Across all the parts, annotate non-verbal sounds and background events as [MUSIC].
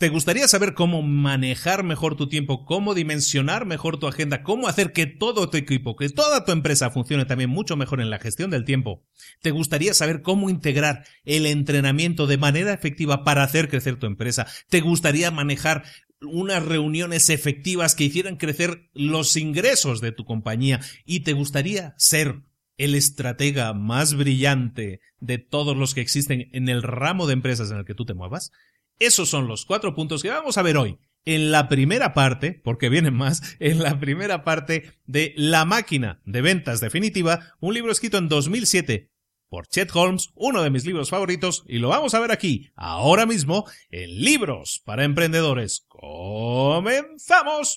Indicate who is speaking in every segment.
Speaker 1: ¿Te gustaría saber cómo manejar mejor tu tiempo, cómo dimensionar mejor tu agenda, cómo hacer que todo tu equipo, que toda tu empresa funcione también mucho mejor en la gestión del tiempo? ¿Te gustaría saber cómo integrar el entrenamiento de manera efectiva para hacer crecer tu empresa? ¿Te gustaría manejar unas reuniones efectivas que hicieran crecer los ingresos de tu compañía? ¿Y te gustaría ser el estratega más brillante de todos los que existen en el ramo de empresas en el que tú te muevas? Esos son los cuatro puntos que vamos a ver hoy. En la primera parte, porque vienen más, en la primera parte de La máquina de ventas definitiva, un libro escrito en 2007 por Chet Holmes, uno de mis libros favoritos, y lo vamos a ver aquí, ahora mismo, en Libros para Emprendedores. ¡Comenzamos!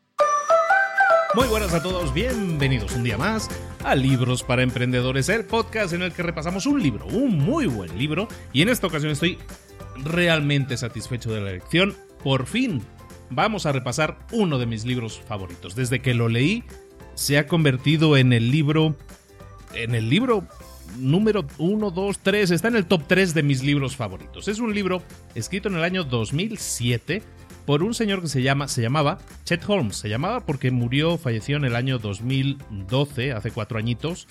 Speaker 1: Muy buenas a todos, bienvenidos un día más a Libros para Emprendedores, el podcast en el que repasamos un libro, un muy buen libro, y en esta ocasión estoy realmente satisfecho de la lección. Por fin vamos a repasar uno de mis libros favoritos. Desde que lo leí, se ha convertido en el libro, en el libro número 1, 2, 3, está en el top 3 de mis libros favoritos. Es un libro escrito en el año 2007 por un señor que se llama, se llamaba Chet Holmes. Se llamaba porque murió, falleció en el año 2012, hace cuatro añitos,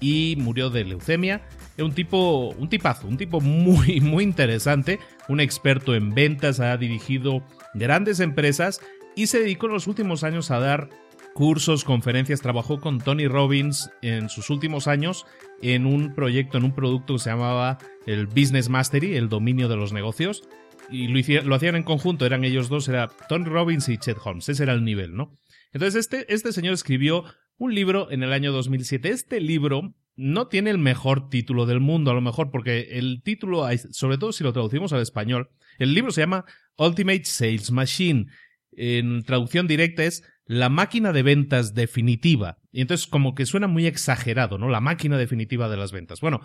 Speaker 1: y murió de leucemia. Es un tipo, un tipazo, un tipo muy, [LAUGHS] muy interesante, un experto en ventas, ha dirigido grandes empresas y se dedicó en los últimos años a dar cursos, conferencias, trabajó con Tony Robbins en sus últimos años en un proyecto, en un producto que se llamaba el Business Mastery, el dominio de los negocios y lo, hacían en conjunto, eran ellos dos, era Tony Robbins y Chet Holmes, ese era el nivel, ¿no? Entonces este, este señor escribió
Speaker 2: un libro en el año 2007. Este libro no tiene el mejor título del mundo, a lo mejor, porque el título, sobre todo si lo traducimos al español, el libro se llama Ultimate Sales Machine. En traducción directa es la máquina de ventas definitiva. Y entonces como que suena muy exagerado, ¿no? La máquina definitiva de las ventas. Bueno,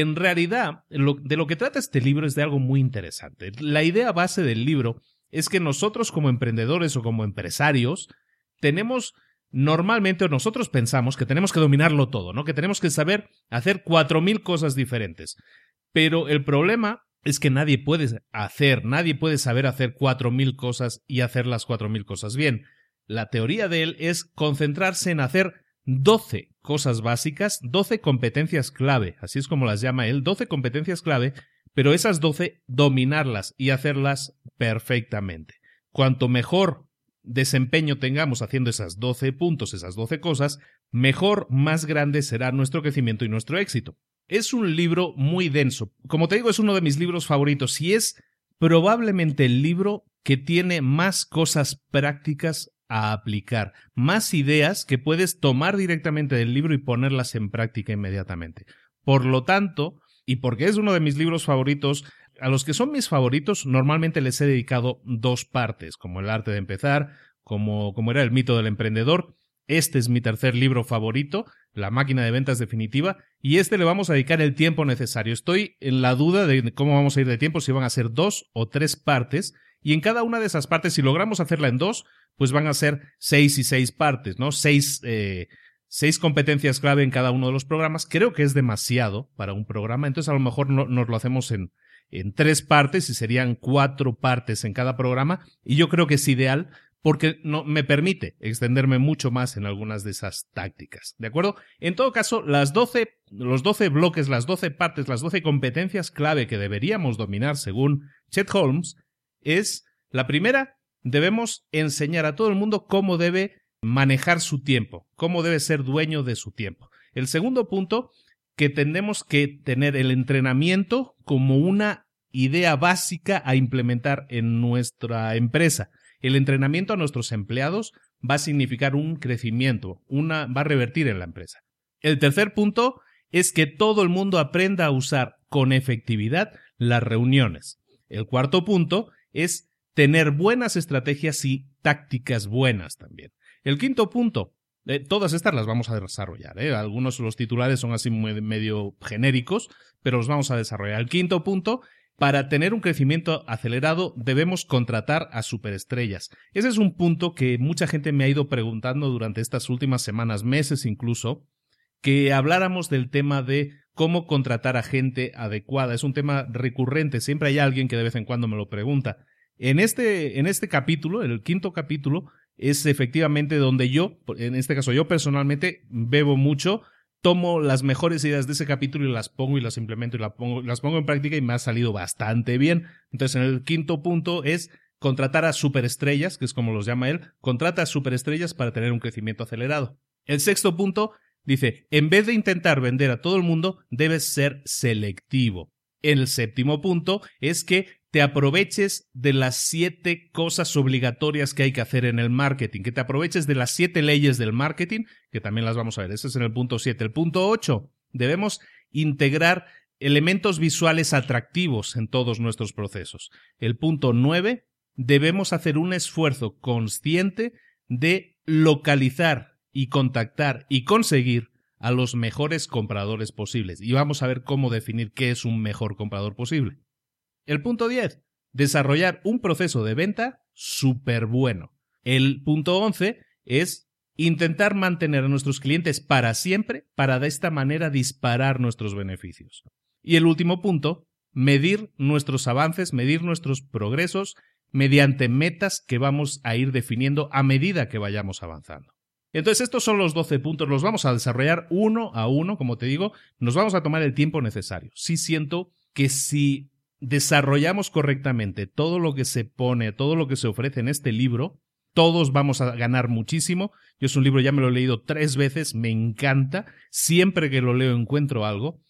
Speaker 2: en realidad, de lo que trata este libro es de algo muy interesante. La idea base del libro es que nosotros como emprendedores o como empresarios tenemos normalmente nosotros pensamos que tenemos que dominarlo todo, ¿no? Que tenemos que saber hacer cuatro mil cosas diferentes. Pero el problema es que nadie puede hacer, nadie puede saber hacer cuatro mil cosas y hacer las cuatro mil cosas bien. La teoría de él es concentrarse en hacer doce cosas básicas, doce competencias clave, así es como las llama él, doce competencias clave, pero esas doce dominarlas y hacerlas perfectamente. Cuanto mejor desempeño tengamos haciendo esas 12 puntos, esas 12 cosas, mejor, más grande será nuestro crecimiento y nuestro éxito. Es un libro muy denso. Como te digo, es uno de mis libros favoritos y es probablemente el libro que tiene más cosas prácticas a aplicar, más ideas que puedes tomar directamente del libro y ponerlas en práctica inmediatamente. Por lo tanto, y porque es uno de mis libros favoritos, a los que son mis favoritos normalmente les he dedicado dos partes, como el arte de empezar, como, como era el mito del emprendedor. Este es mi tercer libro favorito, La máquina de ventas definitiva, y este le vamos a dedicar el tiempo necesario. Estoy en la duda de cómo vamos a ir de tiempo, si van a ser dos o tres partes, y en cada una de esas partes, si logramos hacerla en dos, pues van a ser seis y seis partes, ¿no? Seis, eh, seis competencias clave en cada uno de los programas. Creo que es demasiado para un programa, entonces a lo mejor no, nos lo hacemos en, en tres partes y serían cuatro partes en cada programa y yo creo que es ideal porque no, me permite extenderme mucho más en algunas de esas tácticas. ¿De acuerdo? En todo caso, las 12, los 12 bloques, las 12 partes, las 12 competencias clave que deberíamos dominar según Chet Holmes es la primera, debemos enseñar a todo el mundo cómo debe manejar su tiempo, cómo debe ser dueño de su tiempo. El segundo punto que tenemos que tener el entrenamiento como una idea básica a implementar en nuestra empresa. El entrenamiento a nuestros empleados va a significar un crecimiento, una va a revertir en la empresa. El tercer punto es que todo el mundo aprenda a usar con efectividad las reuniones. El cuarto punto es tener buenas estrategias y tácticas buenas también. El quinto punto eh, todas estas las vamos a desarrollar. ¿eh? Algunos de los titulares son así medio genéricos, pero los vamos a desarrollar. El quinto punto, para tener un crecimiento acelerado debemos contratar a superestrellas. Ese es un punto que mucha gente me ha ido preguntando durante estas últimas semanas, meses incluso, que habláramos del tema de cómo contratar a gente adecuada. Es un tema recurrente, siempre hay alguien que de vez en cuando me lo pregunta. En este, en este capítulo, el quinto capítulo, es efectivamente donde yo, en este caso yo personalmente, bebo mucho, tomo las mejores ideas de ese capítulo y las pongo y las implemento y las pongo, las pongo en práctica y me ha salido bastante bien. Entonces, en el quinto punto es contratar a superestrellas, que es como los llama él, contrata a superestrellas para tener un crecimiento acelerado. El sexto punto dice, en vez de intentar vender a todo el mundo, debes ser selectivo. El séptimo punto es que te aproveches de las siete cosas obligatorias que hay que hacer en el marketing, que te aproveches de las siete leyes del marketing, que también las vamos a ver, ese es en el punto siete. El punto ocho, debemos integrar elementos visuales atractivos en todos nuestros procesos. El punto nueve, debemos hacer un esfuerzo consciente de localizar y contactar y conseguir a los mejores compradores posibles. Y vamos a ver cómo definir qué es un mejor comprador posible. El punto 10, desarrollar un proceso de venta súper bueno. El punto 11 es intentar mantener a nuestros clientes para siempre para de esta manera disparar nuestros beneficios. Y el último punto, medir nuestros avances, medir nuestros progresos mediante metas que vamos a ir definiendo a medida que vayamos avanzando. Entonces, estos son los 12 puntos, los vamos a desarrollar uno a uno, como te digo, nos vamos a tomar el tiempo necesario. Sí siento que si desarrollamos correctamente todo lo que se pone, todo lo que se ofrece en este libro, todos vamos a ganar muchísimo. Yo es un libro, ya me lo he leído tres veces, me encanta. Siempre que lo leo encuentro algo.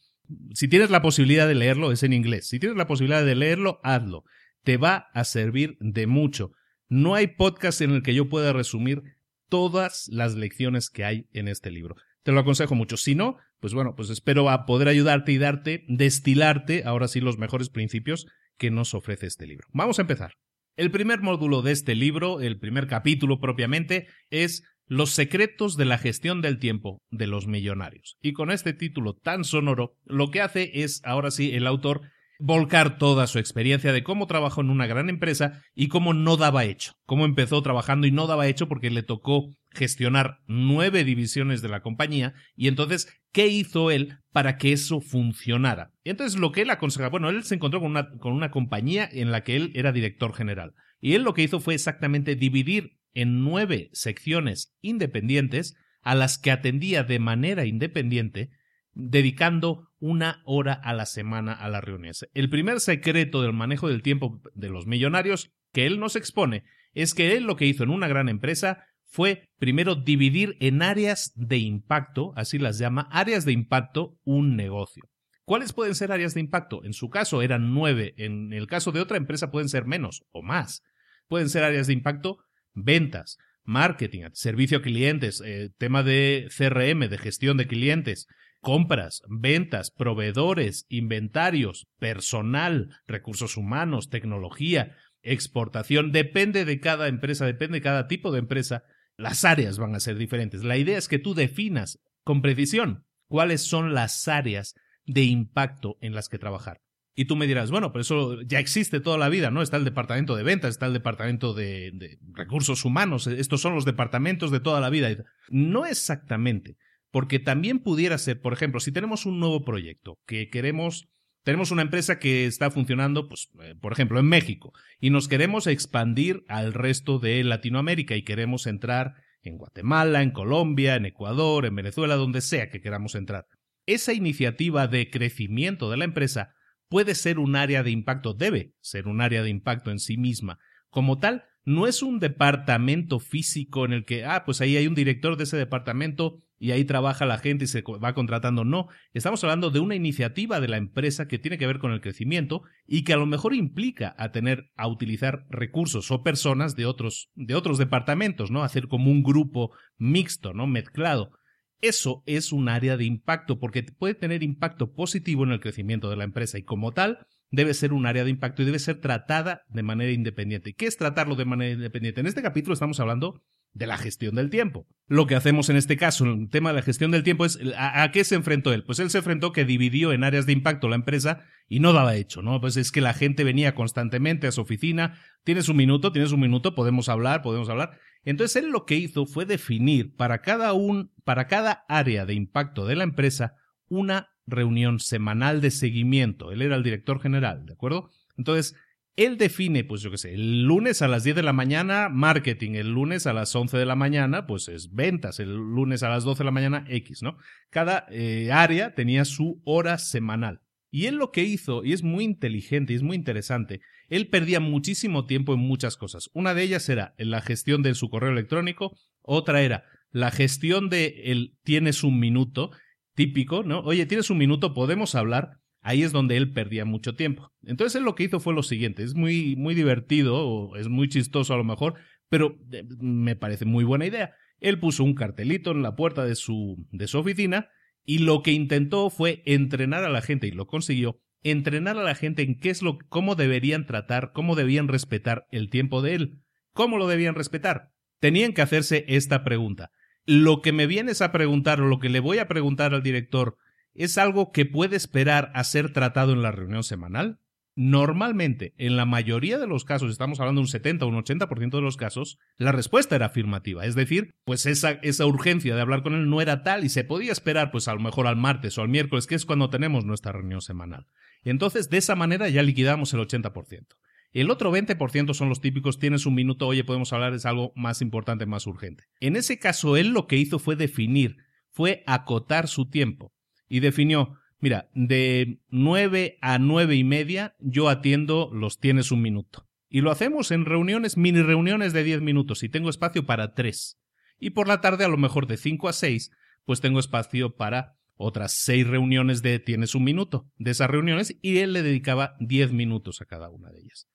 Speaker 2: Si tienes la posibilidad de leerlo, es en inglés. Si tienes la posibilidad de leerlo, hazlo. Te va a servir de mucho. No hay podcast en el que yo pueda resumir todas las lecciones que hay en este libro. Te lo aconsejo mucho. Si no, pues bueno, pues espero a poder ayudarte y darte, destilarte ahora sí los mejores principios que nos ofrece este libro. Vamos a empezar. El primer módulo de este libro, el primer capítulo propiamente, es Los secretos de la gestión del tiempo de los millonarios. Y con este título tan sonoro, lo que hace es, ahora sí, el autor volcar toda su experiencia de cómo trabajó en una gran empresa y cómo no daba hecho, cómo empezó trabajando y no daba hecho porque le tocó gestionar nueve divisiones de la compañía y entonces, ¿qué hizo él para que eso funcionara? Y entonces lo que él aconseja, bueno, él se encontró con una, con una compañía en la que él era director general y él lo que hizo fue exactamente dividir en nueve secciones independientes a las que atendía de manera independiente dedicando una hora a la semana a las reuniones. El primer secreto del manejo del tiempo de los millonarios que él nos expone es que él lo que hizo en una gran empresa fue primero dividir en áreas de impacto, así las llama, áreas de impacto un negocio. ¿Cuáles pueden ser áreas de impacto? En su caso eran nueve, en el caso de otra empresa pueden ser menos o más. Pueden ser áreas de impacto ventas, marketing, servicio a clientes, eh, tema de CRM, de gestión de clientes, compras, ventas, proveedores, inventarios, personal, recursos humanos, tecnología, exportación, depende de cada empresa, depende de cada tipo de empresa, las áreas van a ser diferentes. La idea es que tú definas con precisión cuáles son las áreas de impacto en las que trabajar. Y tú me dirás, bueno, pero eso ya existe toda la vida, ¿no? Está el departamento de ventas, está el departamento de, de recursos humanos, estos son los departamentos de toda la vida. No exactamente. Porque también pudiera ser, por ejemplo, si tenemos un nuevo proyecto que queremos, tenemos una empresa que está funcionando, pues, eh, por ejemplo, en México, y nos queremos expandir al resto de Latinoamérica y queremos entrar en Guatemala, en Colombia, en Ecuador, en Venezuela, donde sea que queramos entrar. Esa iniciativa de crecimiento de la empresa puede ser un área de impacto, debe ser un área de impacto en sí misma. Como tal, no es un departamento físico en el que, ah, pues ahí hay un director de ese departamento y ahí trabaja la gente y se va contratando. No, estamos hablando de una iniciativa de la empresa que tiene que ver con el crecimiento y que a lo mejor implica a tener, a utilizar recursos o personas de otros, de otros departamentos, ¿no? Hacer como un grupo mixto, ¿no? Mezclado. Eso es un área de impacto porque puede tener impacto positivo en el crecimiento de la empresa y como tal debe ser un área de impacto y debe ser tratada de manera independiente. ¿Qué es tratarlo de manera independiente? En este capítulo estamos hablando de la gestión del tiempo. Lo que hacemos en este caso, en el tema de la gestión del tiempo, es ¿a, qué se enfrentó él? Pues él se enfrentó que dividió en áreas de impacto la empresa y no daba hecho, ¿no? Pues es que la gente venía constantemente a su oficina, tienes un minuto, tienes un minuto, podemos hablar, podemos hablar. Entonces él lo que hizo fue definir para cada un, para cada área de impacto de la empresa una reunión semanal de seguimiento. Él era el director general, ¿de acuerdo? Entonces, él define, pues yo qué sé, el lunes a las 10 de la mañana marketing, el lunes a las 11 de la mañana pues es ventas, el lunes a las 12 de la mañana X, ¿no? Cada eh, área tenía su hora semanal. Y él lo que hizo, y es muy inteligente y es muy interesante, él perdía muchísimo tiempo en muchas cosas. Una de ellas era en la gestión de su correo electrónico, otra era la gestión de el tienes un minuto, típico, ¿no? Oye, tienes un minuto, podemos hablar ahí es donde él perdía mucho tiempo. Entonces él lo que hizo fue lo siguiente, es muy, muy divertido, o es muy chistoso a lo mejor, pero eh, me parece muy buena idea. Él puso un cartelito en la puerta de su, de su oficina y lo que intentó fue entrenar a la gente, y lo consiguió, entrenar a la gente en qué es lo, cómo deberían tratar, cómo debían respetar el tiempo de él. ¿Cómo lo debían respetar? Tenían que hacerse esta pregunta. Lo que me vienes a preguntar o lo que le voy a preguntar al director ¿Es algo que puede esperar a ser tratado en la reunión semanal? Normalmente, en la mayoría de los casos, estamos hablando de un 70 o un 80% de los casos, la respuesta era afirmativa. Es decir, pues esa, urgencia de hablar con él no era tal y se podía esperar, pues a lo mejor al martes o al miércoles, que es cuando tenemos nuestra reunión semanal. Y entonces, de esa manera ya liquidamos el 80%. El otro 20% son los típicos, tienes un minuto, oye, podemos hablar, es algo más importante, más urgente. En ese caso, él lo que hizo fue definir, fue acotar su tiempo y definió, mira, de nueve a nueve y media yo atiendo los tienes un minuto. Y lo hacemos en reuniones, mini reuniones de diez minutos y tengo espacio para tres. Y por la tarde a lo mejor de cinco a seis, pues tengo espacio para otras seis reuniones de tienes un minuto de esas reuniones y él le dedicaba diez minutos a cada una de ellas.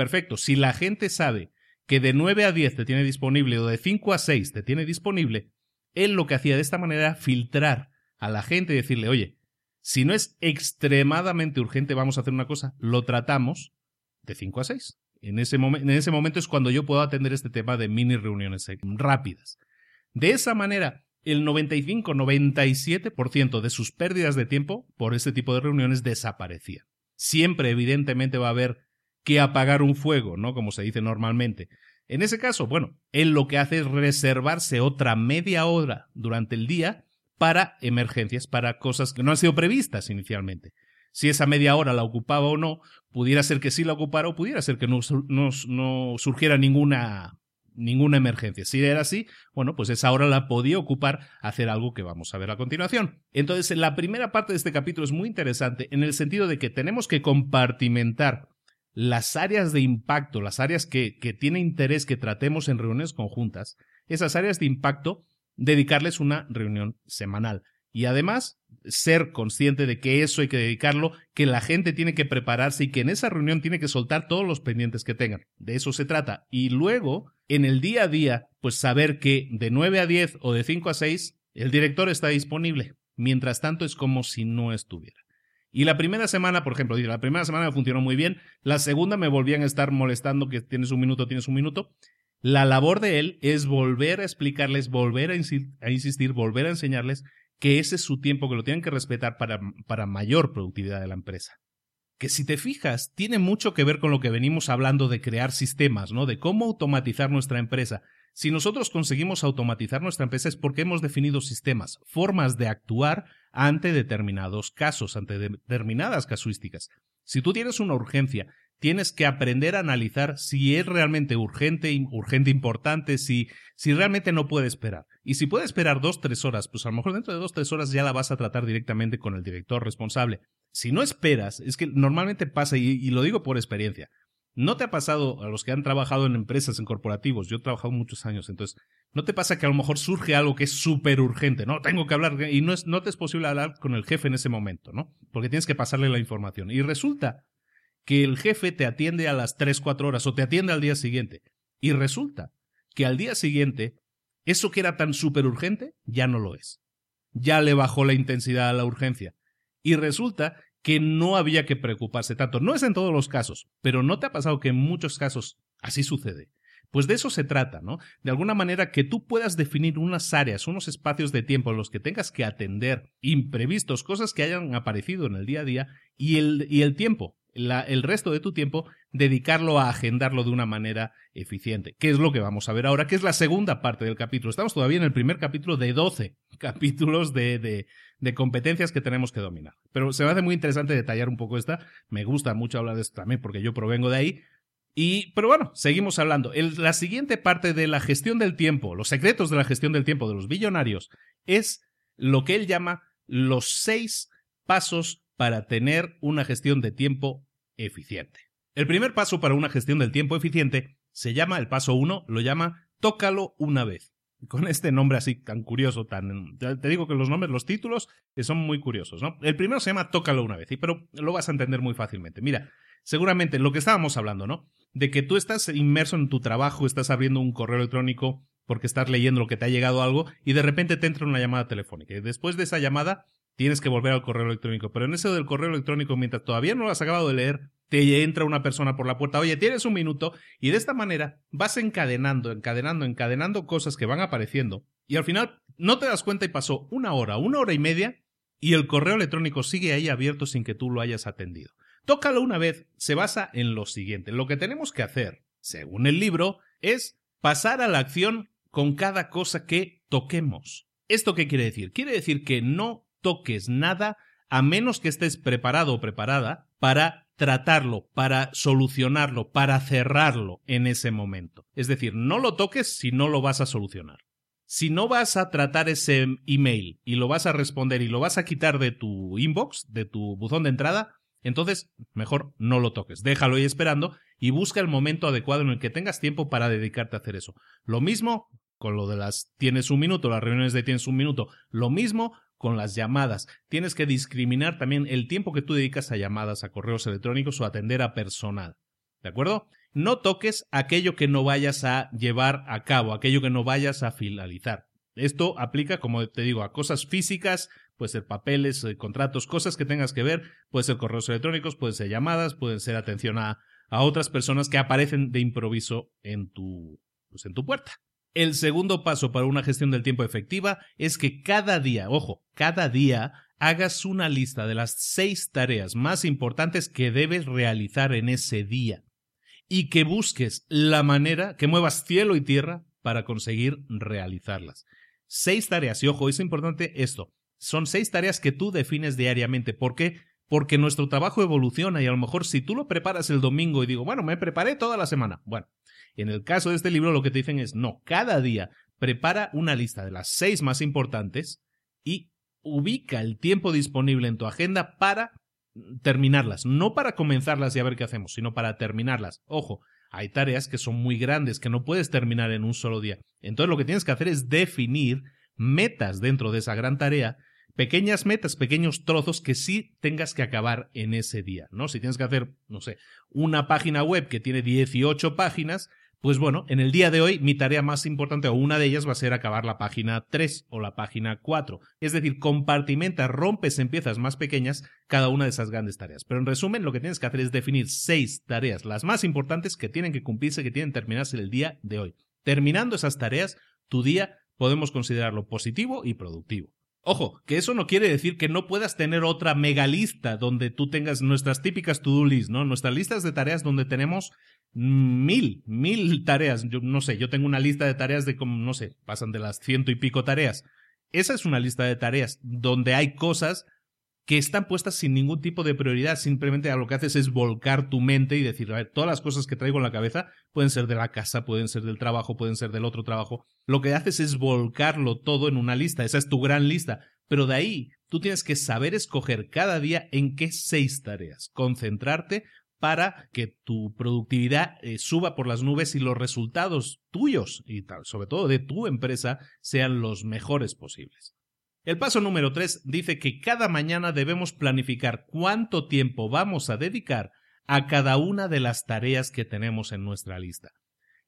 Speaker 2: Perfecto, si la gente sabe que de 9 a 10 te tiene disponible o de 5 a 6 te tiene disponible, él lo que hacía de esta manera era filtrar a la gente y decirle, oye, si no es extremadamente urgente, vamos a hacer una cosa, lo tratamos de 5 a 6. En ese, en ese momento es cuando yo puedo atender este tema de mini reuniones rápidas. De esa manera, el 95-97% de sus pérdidas de tiempo por este tipo de reuniones desaparecían. Siempre, evidentemente, va a haber que apagar un fuego, ¿no? Como se dice normalmente. En ese caso, bueno, él lo que hace es reservarse otra media hora durante el día para emergencias, para cosas que no han sido previstas inicialmente. Si esa media hora la ocupaba o no, pudiera ser que sí la ocupara o pudiera ser que no, surgiera ninguna ninguna emergencia. Si era así, bueno, pues esa hora la podía ocupar hacer algo que vamos a ver a continuación. Entonces, la primera parte de este capítulo es muy interesante en el sentido de que tenemos que compartimentar las áreas de impacto, las áreas que, que tiene interés que tratemos en reuniones conjuntas, esas áreas de impacto, dedicarles una reunión semanal. Y además, ser consciente de que eso hay que dedicarlo, que la gente tiene que prepararse y que en esa reunión tiene que soltar todos los pendientes que tengan. De eso se trata. Y luego, en el día a día, pues saber que de 9 a 10 o de 5 a 6, el director está disponible. Mientras tanto, es como si no estuviera. Y la primera semana, por ejemplo, la primera semana me funcionó muy bien, la segunda me volvían a estar molestando que tienes un minuto, tienes un minuto. La labor de él es volver a explicarles, volver a, insistir, volver a enseñarles que ese es su tiempo, que lo tienen que respetar para, para mayor productividad de la empresa. Que si te fijas, tiene mucho que ver con lo que venimos hablando de crear sistemas, ¿no? De cómo automatizar nuestra empresa. Si nosotros conseguimos automatizar nuestra empresa es porque hemos definido sistemas, formas de actuar ante determinados casos, ante determinadas casuísticas. Si tú tienes una urgencia, tienes que aprender a analizar si es realmente urgente, urgente importante, si, si realmente no puede esperar. Y si puede esperar dos, tres horas, pues a lo mejor dentro de dos, tres horas ya la vas a tratar directamente con el director responsable. Si no esperas, es que normalmente pasa, y, lo digo por experiencia, ¿No te ha pasado a los que han trabajado en empresas, en corporativos? Yo he trabajado muchos años, entonces, ¿no te pasa que a lo mejor surge algo que es súper urgente? No, tengo que hablar, y no, es, no te es posible hablar con el jefe en ese momento, ¿no? Porque tienes que pasarle la información. Y resulta que el jefe te atiende a las 3, 4 horas o te atiende al día siguiente. Y resulta que al día siguiente, eso que era tan súper urgente, ya no lo es. Ya le bajó la intensidad a la urgencia. Y resulta que no había que preocuparse tanto. No es en todos los casos, pero ¿no te ha pasado que en muchos casos así sucede? Pues de eso se trata, ¿no? De alguna manera que tú puedas definir unas áreas, unos espacios de tiempo en los que tengas que atender imprevistos, cosas que hayan aparecido en el día a día, y el, y el tiempo, el resto de tu tiempo, dedicarlo a agendarlo de una manera eficiente. ¿Qué es lo que vamos a ver ahora? Que es la segunda parte del capítulo. Estamos todavía en el primer capítulo de 12 [LAUGHS] capítulos de, de, de competencias que tenemos que dominar. Pero se me hace muy interesante detallar un poco esta. Me gusta mucho hablar de esto también porque yo provengo de ahí. Y, pero bueno, seguimos hablando. la siguiente parte de la gestión del tiempo, los secretos de la gestión del tiempo de los billonarios, es lo que él llama los seis pasos para tener una gestión de tiempo eficiente. El primer paso para una gestión del tiempo eficiente se llama, el paso uno, lo llama tócalo una vez. Con este nombre así tan curioso, tan... Te digo que los nombres, los títulos, son muy curiosos, ¿no? El primero se llama tócalo una vez, pero lo vas a entender muy fácilmente. Mira, seguramente lo que estábamos hablando, ¿no? De que tú estás inmerso en tu trabajo, estás abriendo un correo electrónico porque estás leyendo lo que te ha llegado algo y de repente te entra una llamada telefónica. Y después de esa llamada tienes que volver al correo electrónico. Pero en eso del correo electrónico, mientras todavía no lo has acabado de leer, te entra una persona por la puerta, oye, tienes un minuto, y de esta manera vas encadenando, encadenando, encadenando cosas que van apareciendo, y al final no te das cuenta y pasó una hora, una hora y media, y el correo electrónico sigue ahí abierto sin que tú lo hayas atendido. Tócalo una vez, se basa en lo siguiente. Lo que tenemos que hacer, según el libro, es pasar a la acción con cada cosa que toquemos. ¿Esto qué quiere decir? Quiere decir que no toques nada a menos que estés preparado o preparada para tratarlo, para solucionarlo, para cerrarlo en ese momento. Es decir, no lo toques si no lo vas a solucionar. Si no vas a tratar ese email y lo vas a responder y lo vas a quitar de tu inbox, de tu buzón de entrada, entonces mejor no lo toques. Déjalo ahí esperando y busca el momento adecuado en el que tengas tiempo para dedicarte a hacer eso. Lo mismo con lo de las tienes un minuto, las reuniones de tienes un minuto. Lo mismo con las llamadas. Tienes que discriminar también el tiempo que tú dedicas a llamadas, a correos electrónicos o a atender a personal. ¿De acuerdo? no toques aquello que no vayas a llevar a cabo, aquello que no vayas a finalizar. Esto aplica, como te digo, a cosas físicas, puede ser papeles, eh, contratos, cosas que tengas que ver, puede ser correos electrónicos, pueden ser llamadas, pueden ser atención a, a otras personas que aparecen de improviso en tu, pues en tu puerta. El segundo paso para una gestión del tiempo efectiva es que cada día, ojo, cada día hagas una lista de las seis tareas más importantes que debes realizar en ese día y que busques la manera, que muevas cielo y tierra para conseguir realizarlas. Seis tareas, y ojo, es importante esto, son seis tareas que tú defines diariamente. ¿Por qué? Porque nuestro trabajo evoluciona y a lo mejor si tú lo preparas el domingo y digo, bueno, me preparé toda la semana. Bueno, en el caso de este libro lo que te dicen es, no, cada día prepara una lista de las seis más importantes y ubica el tiempo disponible en tu agenda para terminarlas, no para comenzarlas y a ver qué hacemos, sino para terminarlas. Ojo, hay tareas que son muy grandes que no puedes terminar en un solo día. Entonces lo que tienes que hacer es definir metas dentro de esa gran tarea, pequeñas metas, pequeños trozos que sí tengas que acabar en ese día, ¿no? Si tienes que hacer, no sé, una página web que tiene 18 páginas, pues bueno, en el día de hoy mi tarea más importante o una de ellas va a ser acabar la página 3 o la página 4. Es decir, compartimenta, rompes en piezas más pequeñas cada una de esas grandes tareas. Pero en resumen, lo que tienes que hacer es definir seis tareas, las más importantes que tienen que cumplirse, que tienen que terminarse el día de hoy. Terminando esas tareas, tu día podemos considerarlo positivo y productivo. Ojo, que eso no quiere decir que no puedas tener otra mega lista donde tú tengas nuestras típicas to-do list, ¿no? Nuestras listas de tareas donde tenemos mil, mil tareas. Yo no sé, yo tengo una lista de tareas de como, no sé, pasan de las ciento y pico tareas. Esa es una lista de tareas donde hay cosas que están puestas sin ningún tipo de prioridad. Simplemente lo que haces es volcar tu mente y decir, a ver, todas las cosas que traigo en la cabeza pueden ser de la casa, pueden ser del trabajo, pueden ser del otro trabajo. Lo que haces es volcarlo todo en una lista. Esa es tu gran lista. Pero de ahí tú tienes que saber escoger cada día en qué seis tareas, concentrarte para que tu productividad eh, suba por las nubes y los resultados tuyos y tal, sobre todo de tu empresa sean los mejores posibles. El paso número 3 dice que cada mañana debemos planificar cuánto tiempo vamos a dedicar a cada una de las tareas que tenemos en nuestra lista.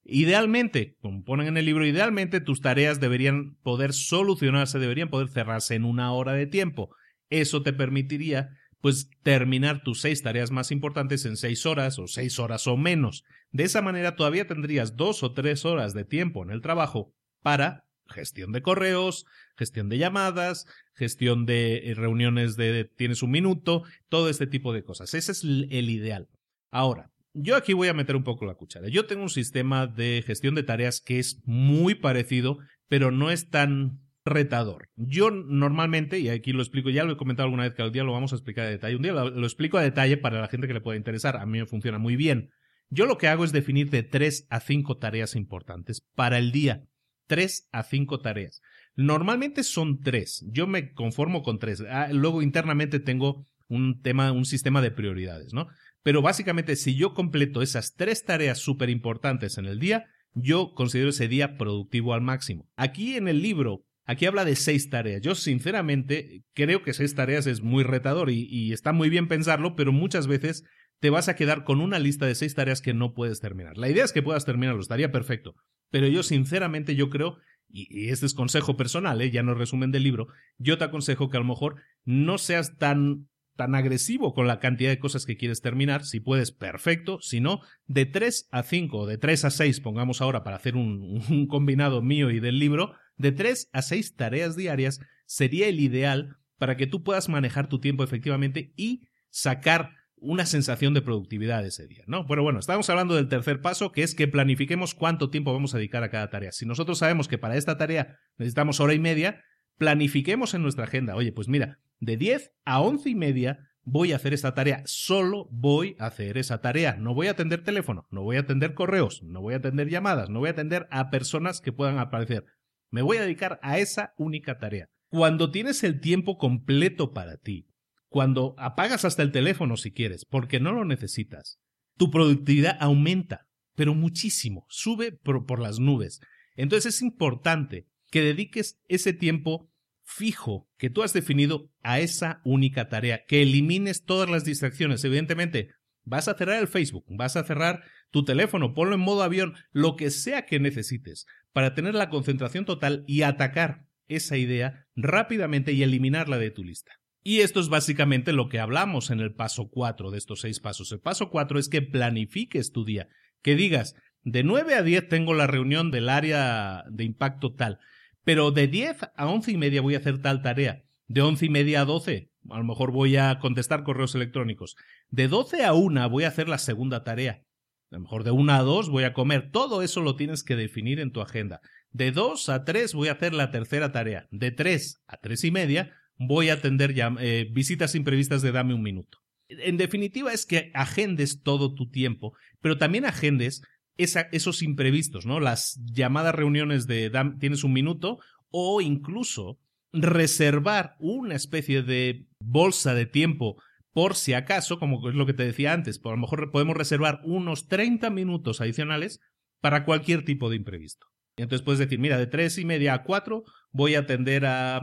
Speaker 2: Idealmente, como ponen en el libro, idealmente tus tareas deberían poder solucionarse, deberían poder cerrarse en una hora de tiempo. Eso te permitiría pues terminar tus seis tareas más importantes en seis horas o seis horas o menos. De esa manera todavía tendrías dos o tres horas de tiempo en el trabajo para gestión de correos, gestión de llamadas, gestión de eh, reuniones de tienes un minuto, todo este tipo de cosas. Ese es el ideal. Ahora, yo aquí voy a meter un poco la cuchara. Yo tengo un sistema de gestión de tareas que es muy parecido, pero no es tan retador. Yo normalmente, y aquí lo explico, ya lo he comentado alguna vez que al día lo vamos a explicar a detalle, un día lo, lo, explico a detalle para la gente que le pueda interesar, a mí me funciona muy bien. Yo lo que hago es definir de 3 a 5 tareas importantes para el día. 3 a 5 tareas. Normalmente son 3, yo me conformo con 3. Ah, luego internamente tengo un tema, un sistema de prioridades, ¿no? Pero básicamente si yo completo esas 3 tareas súper importantes en el día, yo considero ese día productivo al máximo. Aquí en el libro Aquí habla de seis tareas. Yo sinceramente creo que seis tareas es muy retador y, está muy bien pensarlo, pero muchas veces te vas a quedar con una lista de seis tareas que no puedes terminar. La idea es que puedas terminarlo, estaría perfecto. Pero yo sinceramente yo creo, y, este es consejo personal, ¿eh? ya no resumen del libro, yo te aconsejo que a lo mejor no seas tan tan agresivo con la cantidad de cosas que quieres terminar, si puedes, perfecto, si no, de tres a cinco o de tres a seis, pongamos ahora para hacer un, [LAUGHS] un combinado mío y del libro, de 3 a 6 tareas diarias sería el ideal para que tú puedas manejar tu tiempo efectivamente y sacar una sensación de productividad ese día, ¿no? Pero bueno, estamos hablando del tercer paso, que es que planifiquemos cuánto tiempo vamos a dedicar a cada tarea. Si nosotros sabemos que para esta tarea necesitamos hora y media, planifiquemos en nuestra agenda. Oye, pues mira, de 10 a 11 y media voy a hacer esta tarea, solo voy a hacer esa tarea. No voy a atender teléfono, no voy a atender correos, no voy a atender llamadas, no voy a atender a personas que puedan aparecer. Me voy a dedicar a esa única tarea. Cuando tienes el tiempo completo para ti, cuando apagas hasta el teléfono si quieres, porque no lo necesitas, tu productividad aumenta, pero muchísimo, sube por, las nubes. Entonces es importante que dediques ese tiempo fijo que tú has definido a esa única tarea, que elimines todas las distracciones. Evidentemente, Vas a cerrar el Facebook, vas a cerrar tu teléfono, ponlo en modo avión, lo que sea que necesites, para tener la concentración total y atacar esa idea rápidamente y eliminarla de tu lista. Y esto es básicamente lo que hablamos en el paso 4 de estos seis pasos. El paso 4 es que planifiques tu día, que digas, de 9 a 10 tengo la reunión del área de impacto tal, pero de 10 a 11 y media voy a hacer tal tarea, de 11 y media a 12 a lo mejor voy a contestar correos electrónicos, de 12 a 1 voy a hacer la segunda tarea, a lo mejor de 1 a 2 voy a comer, todo eso lo tienes que definir en tu agenda. De 2 a 3 voy a hacer la tercera tarea, de 3 a 3 y media voy a atender ya, eh, visitas imprevistas de dame un minuto. En definitiva es que agendes todo tu tiempo, pero también agendes esos imprevistos, ¿no? Las llamadas reuniones de tienes un minuto o incluso reservar una especie de bolsa de tiempo por si acaso, como es lo que te decía antes, por lo mejor podemos reservar unos 30 minutos adicionales para cualquier tipo de imprevisto. Entonces puedes decir, mira, de tres y media a cuatro voy a atender a,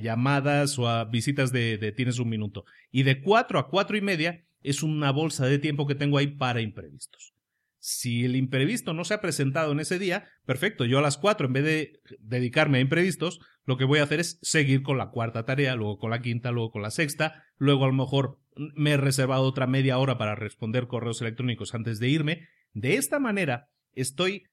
Speaker 2: llamadas o a visitas de, tienes un minuto. Y de cuatro a cuatro y media es una bolsa de tiempo que tengo ahí para imprevistos. Si el imprevisto no se ha presentado en ese día, perfecto, yo a las cuatro, en vez de dedicarme a imprevistos, lo que voy a hacer es seguir con la cuarta tarea, luego con la quinta, luego con la sexta, luego a lo mejor me he reservado otra media hora para responder correos electrónicos antes de irme. De esta manera estoy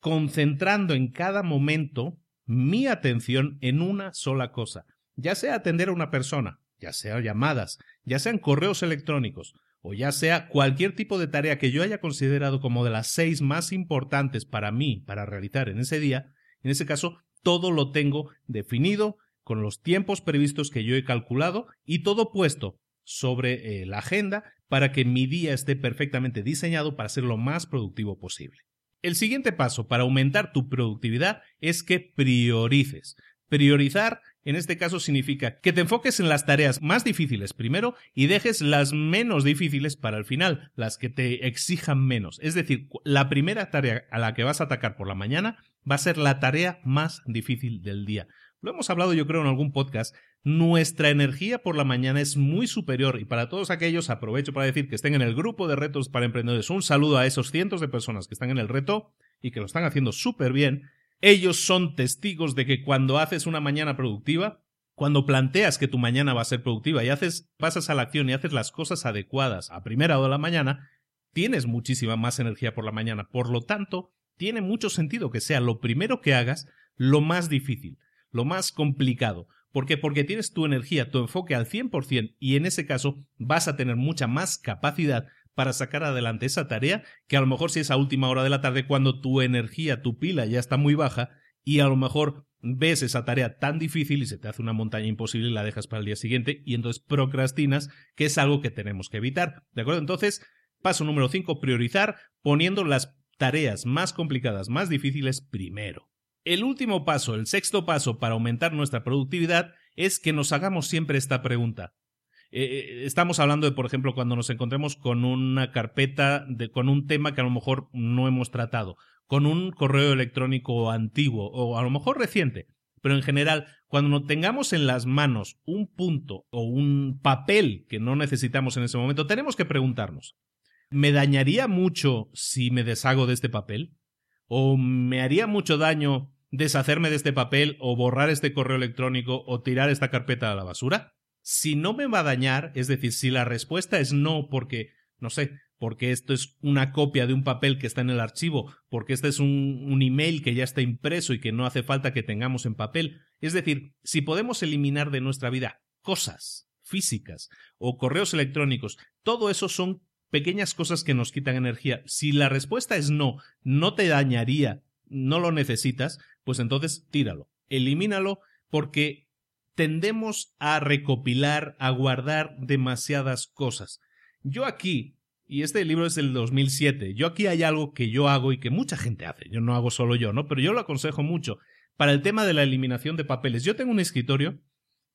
Speaker 2: concentrando en cada momento mi atención en una sola cosa, ya sea atender a una persona, ya sea llamadas, ya sean correos electrónicos, o ya sea cualquier tipo de tarea que yo haya considerado como de las seis más importantes para mí para realizar en ese día, en ese caso todo lo tengo definido con los tiempos previstos que yo he calculado y todo puesto sobre eh, la agenda para que mi día esté perfectamente diseñado para ser lo más productivo posible. El siguiente paso para aumentar tu productividad es que priorices. Priorizar en este caso significa que te enfoques en las tareas más difíciles primero y dejes las menos difíciles para el final, las que te exijan menos. Es decir, la primera tarea a la que vas a atacar por la mañana va a ser la tarea más difícil del día. Lo hemos hablado yo creo en algún podcast. Nuestra energía por la mañana es muy superior y para todos aquellos aprovecho para decir que estén en el grupo de retos para emprendedores. Un saludo a esos cientos de personas que están en el reto y que lo están haciendo súper bien. Ellos son testigos de que cuando haces una mañana productiva, cuando planteas que tu mañana va a ser productiva y haces, pasas a la acción y haces las cosas adecuadas a primera hora de la mañana, tienes muchísima más energía por la mañana. Por lo tanto, tiene mucho sentido que sea lo primero que hagas lo más difícil lo más complicado. ¿Por qué? Porque tienes tu energía, tu enfoque al 100% y en ese caso vas a tener mucha más capacidad para sacar adelante esa tarea que a lo mejor si es a última hora de la tarde cuando tu energía, tu pila ya está muy baja y a lo mejor ves esa tarea tan difícil y se te hace una montaña imposible y la dejas para el día siguiente y entonces procrastinas, que es algo que tenemos que evitar. ¿De acuerdo? Entonces, paso número 5, priorizar poniendo las tareas más complicadas, más difíciles primero. El último paso, el sexto paso para aumentar nuestra productividad es que nos hagamos siempre esta pregunta. Eh, eh, estamos hablando de, por ejemplo, cuando nos encontremos con una carpeta, de, con un tema que a lo mejor no hemos tratado, con un correo electrónico antiguo o a lo mejor reciente, pero en general, cuando tengamos en las manos un punto o un papel que no necesitamos en ese momento, tenemos que preguntarnos, ¿me dañaría mucho si me deshago de este papel? ¿O me haría mucho daño deshacerme de este papel o borrar este correo electrónico o tirar esta carpeta a la basura? Si no me va a dañar, es decir, si la respuesta es no porque, no sé, porque esto es una copia de un papel que está en el archivo, porque este es un, un, email que ya está impreso y que no hace falta que tengamos en papel. Es decir, si podemos eliminar de nuestra vida cosas físicas o correos electrónicos, todo eso son pequeñas cosas que nos quitan energía. Si la respuesta es no, no te dañaría, no lo necesitas, pues entonces tíralo, elimínalo porque tendemos a recopilar, a guardar demasiadas cosas. Yo aquí, y este libro es del 2007, yo aquí hay algo que yo hago y que mucha gente hace, yo no hago solo yo, ¿no? Pero yo lo aconsejo mucho para el tema de la eliminación de papeles. Yo tengo un escritorio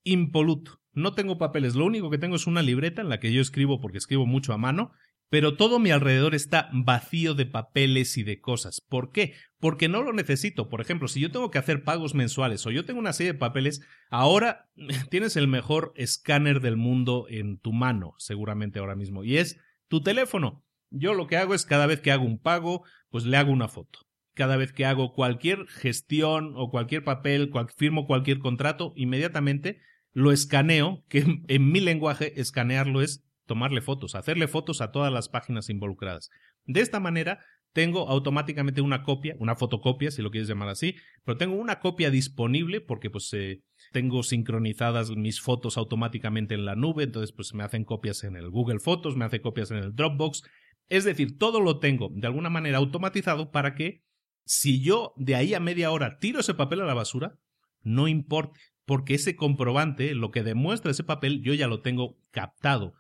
Speaker 2: impoluto, no tengo papeles, lo único que tengo es una libreta en la que yo escribo porque escribo mucho a mano pero todo mi alrededor está vacío de papeles y de cosas. ¿Por qué? Porque no lo necesito. Por ejemplo, si yo tengo que hacer pagos mensuales o yo tengo una serie de papeles, ahora [LAUGHS] tienes el mejor escáner del mundo en tu mano, seguramente ahora mismo, y es Tu teléfono. Yo lo que hago es cada vez que hago un pago, pues le hago una foto. Cada vez que hago cualquier gestión o cualquier papel, firmo cualquier contrato, inmediatamente lo escaneo, que en mi lenguaje escanearlo es tomarle fotos, hacerle fotos a todas las páginas involucradas. De esta manera tengo automáticamente una copia, una fotocopia, si lo quieres llamar así, pero tengo una copia disponible porque pues eh, tengo sincronizadas mis fotos automáticamente en la nube, entonces pues me hacen copias en el Google Fotos, me hace copias en el Dropbox, es decir, todo lo tengo de alguna manera automatizado para que si yo de ahí a media hora tiro ese papel a la basura, no importe, porque ese comprobante, lo que demuestra ese papel, yo ya lo tengo captado.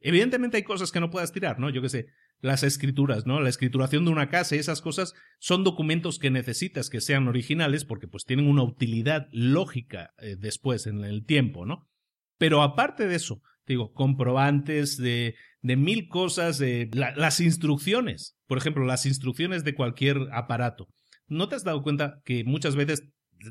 Speaker 2: Evidentemente hay cosas que no puedas tirar, ¿no? Yo qué sé, las escrituras, ¿no? La escrituración de una casa y esas cosas son documentos que necesitas que sean originales porque pues tienen una utilidad lógica eh, después en el tiempo, ¿no? Pero aparte de eso, digo, comprobantes de, de mil cosas, de las instrucciones, por ejemplo, las instrucciones de cualquier aparato. ¿No te has dado cuenta que muchas veces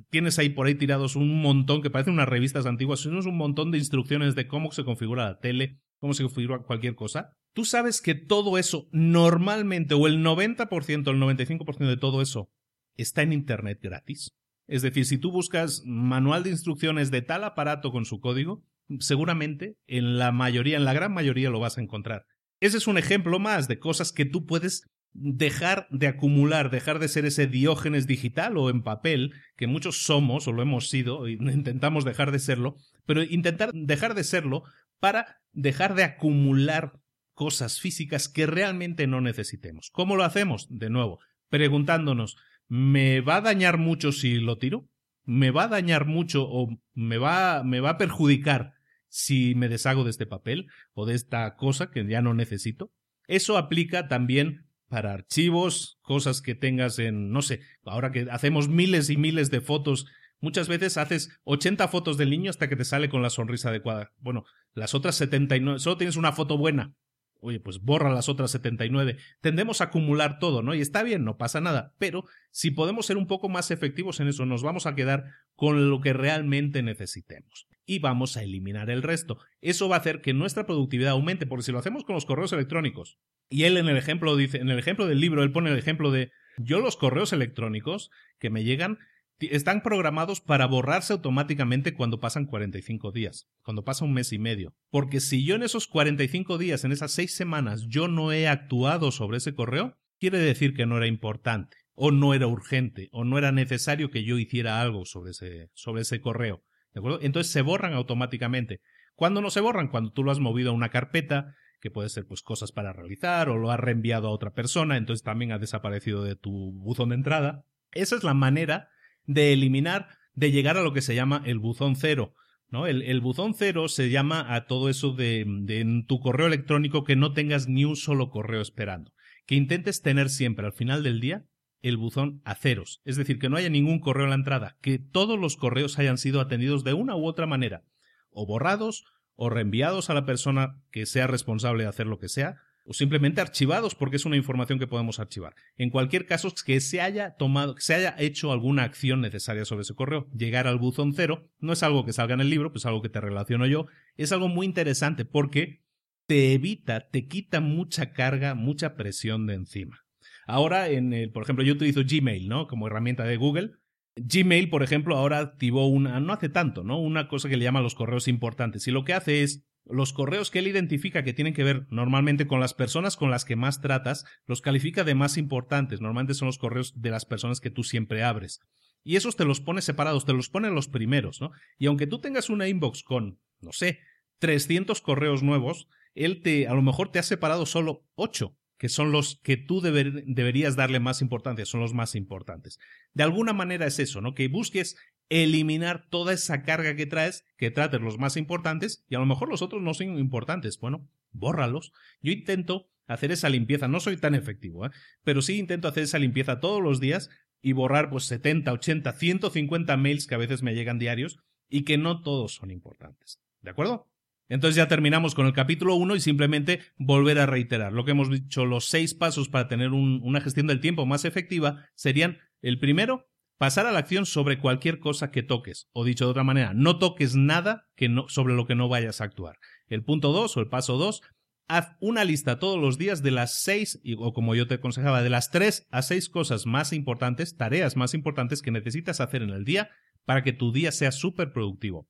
Speaker 2: tienes ahí por ahí tirados un montón que parecen unas revistas antiguas, sino es un montón de instrucciones de cómo se configura la tele, cómo se configura cualquier cosa? Tú sabes que todo eso normalmente, o el 90%, el 95% de todo eso, está en Internet gratis. Es decir, si tú buscas manual de instrucciones de tal aparato con su código, seguramente en la mayoría, en la gran mayoría lo vas a encontrar. Ese es un ejemplo más de cosas que tú puedes dejar de acumular, dejar de ser ese diógenes digital o en papel, que muchos somos o lo hemos sido, intentamos dejar de serlo, pero intentar dejar de serlo para dejar de acumular cosas físicas que realmente no necesitemos. ¿Cómo lo hacemos? De nuevo, preguntándonos, ¿me va a dañar mucho si lo tiro? ¿Me va a dañar mucho o me va, me va a perjudicar si me deshago de este papel o de esta cosa que ya no necesito? Eso aplica también para archivos, cosas que tengas en, no sé, ahora que hacemos miles y miles de fotos, muchas veces haces 80 fotos del niño hasta que te sale con la sonrisa adecuada. Bueno, las otras 79, solo tienes una foto buena. Oye, pues borra las otras 79. Tendemos a acumular todo, ¿no? Y está bien, no pasa nada. Pero si podemos ser un poco más efectivos en eso, nos vamos a quedar con lo que realmente necesitemos. Y vamos a eliminar el resto. Eso va a hacer que nuestra productividad aumente, porque si lo hacemos con los correos electrónicos, y él en el ejemplo dice, en el ejemplo del libro, él pone el ejemplo de yo los correos electrónicos que me llegan están programados para borrarse automáticamente cuando pasan 45 días, cuando pasa un mes y medio. Porque si yo en esos 45 días, en esas seis semanas, yo no he actuado sobre ese correo, quiere decir que no era importante, o no era urgente, o no era necesario que yo hiciera algo sobre ese, sobre ese correo. ¿De acuerdo? Entonces se borran automáticamente. ¿Cuándo no se borran? Cuando tú lo has movido a una carpeta, que puede ser pues cosas para realizar, o lo has reenviado a otra persona, entonces también ha desaparecido de tu buzón de entrada. Esa es la manera de eliminar, de llegar a lo que se llama el buzón cero. ¿no? El, buzón cero se llama a todo eso de, de en tu correo electrónico que no tengas ni un solo correo esperando. Que intentes tener siempre al final del día el buzón a ceros. Es decir, que no haya ningún correo en la entrada, que todos los correos hayan sido atendidos de una u otra manera, o borrados, o reenviados a la persona que sea responsable de hacer lo que sea, o simplemente archivados porque es una información que podemos archivar. En cualquier caso, que se haya tomado, que se haya hecho alguna acción necesaria sobre ese correo. Llegar al buzón cero no es algo que salga en el libro, pues es algo que te relaciono yo. Es algo muy interesante porque te evita, te quita mucha carga, mucha presión de encima. Ahora, en el, por ejemplo, yo utilizo Gmail, ¿no? Como herramienta de Google. Gmail, por ejemplo, ahora activó una, no hace tanto, ¿no? Una cosa que le llama los correos importantes. Y lo que hace es los correos que él identifica que tienen que ver normalmente con las personas con las que más tratas, los califica de más importantes. Normalmente son los correos de las personas que tú siempre abres. Y esos te los pone separados, te los pone los primeros, ¿no? Y aunque tú tengas una inbox con, no sé, 300 correos nuevos, él te, a lo mejor te ha separado solo 8 que son los que tú deberías darle más importancia, son los más importantes. De alguna manera es eso, ¿no? Que busques eliminar toda esa carga que traes, que trates los más importantes y a lo mejor los otros no son importantes. Bueno, bórralos. Yo intento hacer esa limpieza, no soy tan efectivo, ¿eh? pero sí intento hacer esa limpieza todos los días y borrar pues 70, 80, 150 mails que a veces me llegan diarios y que no todos son importantes. ¿De acuerdo? Entonces ya terminamos con el capítulo 1 y simplemente volver a reiterar. Lo que hemos dicho, los seis pasos para tener una gestión del tiempo más efectiva serían, el primero, pasar a la acción sobre cualquier cosa que toques. O dicho de otra manera, no toques nada que no, sobre lo que no vayas a actuar. El punto 2 o el paso 2, haz una lista todos los días de las seis, o como yo te aconsejaba, de las tres a seis cosas más importantes, tareas más importantes que necesitas hacer en el día para que tu día sea súper productivo.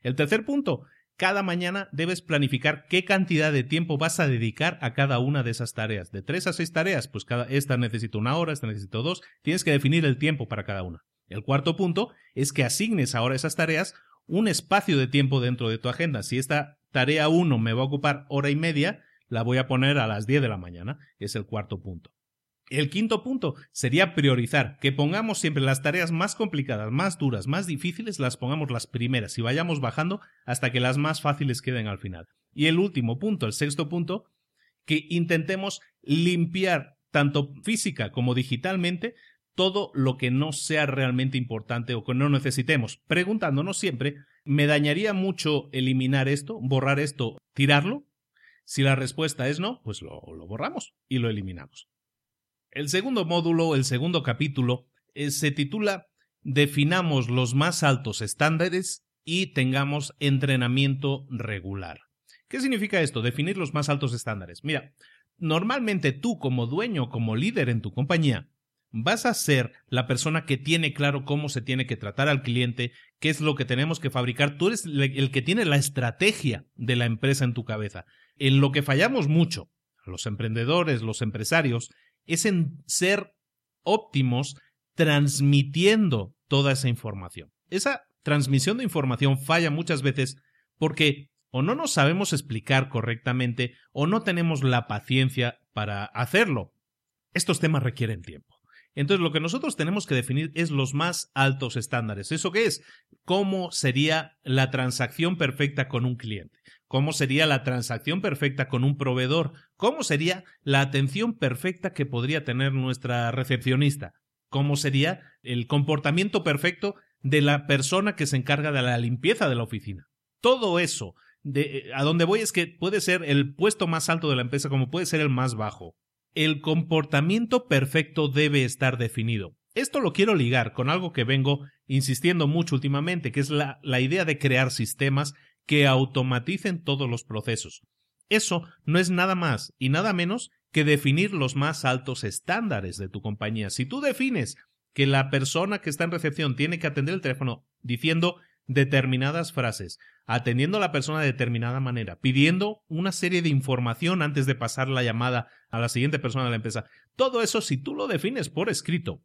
Speaker 2: El tercer punto, cada mañana debes planificar qué cantidad de tiempo vas a dedicar a cada una de esas tareas. De tres a seis tareas, pues cada, esta necesita una hora, esta necesita dos, tienes que definir el tiempo para cada una. El cuarto punto es que asignes ahora esas tareas un espacio de tiempo dentro de tu agenda. Si esta tarea 1 me va a ocupar hora y media, la voy a poner a las 10 de la mañana. Es el cuarto punto. El quinto punto sería priorizar, que pongamos siempre las tareas más complicadas, más duras, más difíciles, las pongamos las primeras y vayamos bajando hasta que las más fáciles queden al final. Y el último punto, el sexto punto, que intentemos limpiar tanto física como digitalmente todo lo que no sea realmente importante o que no necesitemos, preguntándonos siempre, ¿me dañaría mucho eliminar esto, borrar esto, tirarlo? Si la respuesta es no, pues lo, borramos y lo eliminamos. El segundo módulo, el segundo capítulo, eh, se titula Definamos los más altos estándares y tengamos entrenamiento regular. ¿Qué significa esto? Definir los más altos estándares. Mira, normalmente tú como dueño, como líder en tu compañía, vas a ser la persona que tiene claro cómo se tiene que tratar al cliente, qué es lo que tenemos que fabricar. Tú eres el que tiene la estrategia de la empresa en tu cabeza. En lo que fallamos mucho, los emprendedores, los empresarios, es en ser óptimos transmitiendo toda esa información. Esa transmisión de información falla muchas veces porque o no nos sabemos explicar correctamente o no tenemos la paciencia para hacerlo. Estos temas requieren tiempo. Entonces, lo que nosotros tenemos que definir es los más altos estándares. ¿Eso qué es? ¿Cómo sería la transacción perfecta con un cliente? ¿Cómo sería la transacción perfecta con un proveedor? ¿Cómo sería la atención perfecta que podría tener nuestra recepcionista? ¿Cómo sería el comportamiento perfecto de la persona que se encarga de la limpieza de la oficina? Todo eso, de, a donde voy es que puede ser el puesto más alto de la empresa como puede ser el más bajo el comportamiento perfecto debe estar definido. Esto lo quiero ligar con algo que vengo insistiendo mucho últimamente, que es la, la, idea de crear sistemas que automaticen todos los procesos. Eso no es nada más y nada menos que definir los más altos estándares de tu compañía. Si tú defines que la persona que está en recepción tiene que atender el teléfono diciendo determinadas frases, atendiendo a la persona de determinada manera, pidiendo una serie de información antes de pasar la llamada a la siguiente persona de la empresa. Todo eso, si tú lo defines por escrito,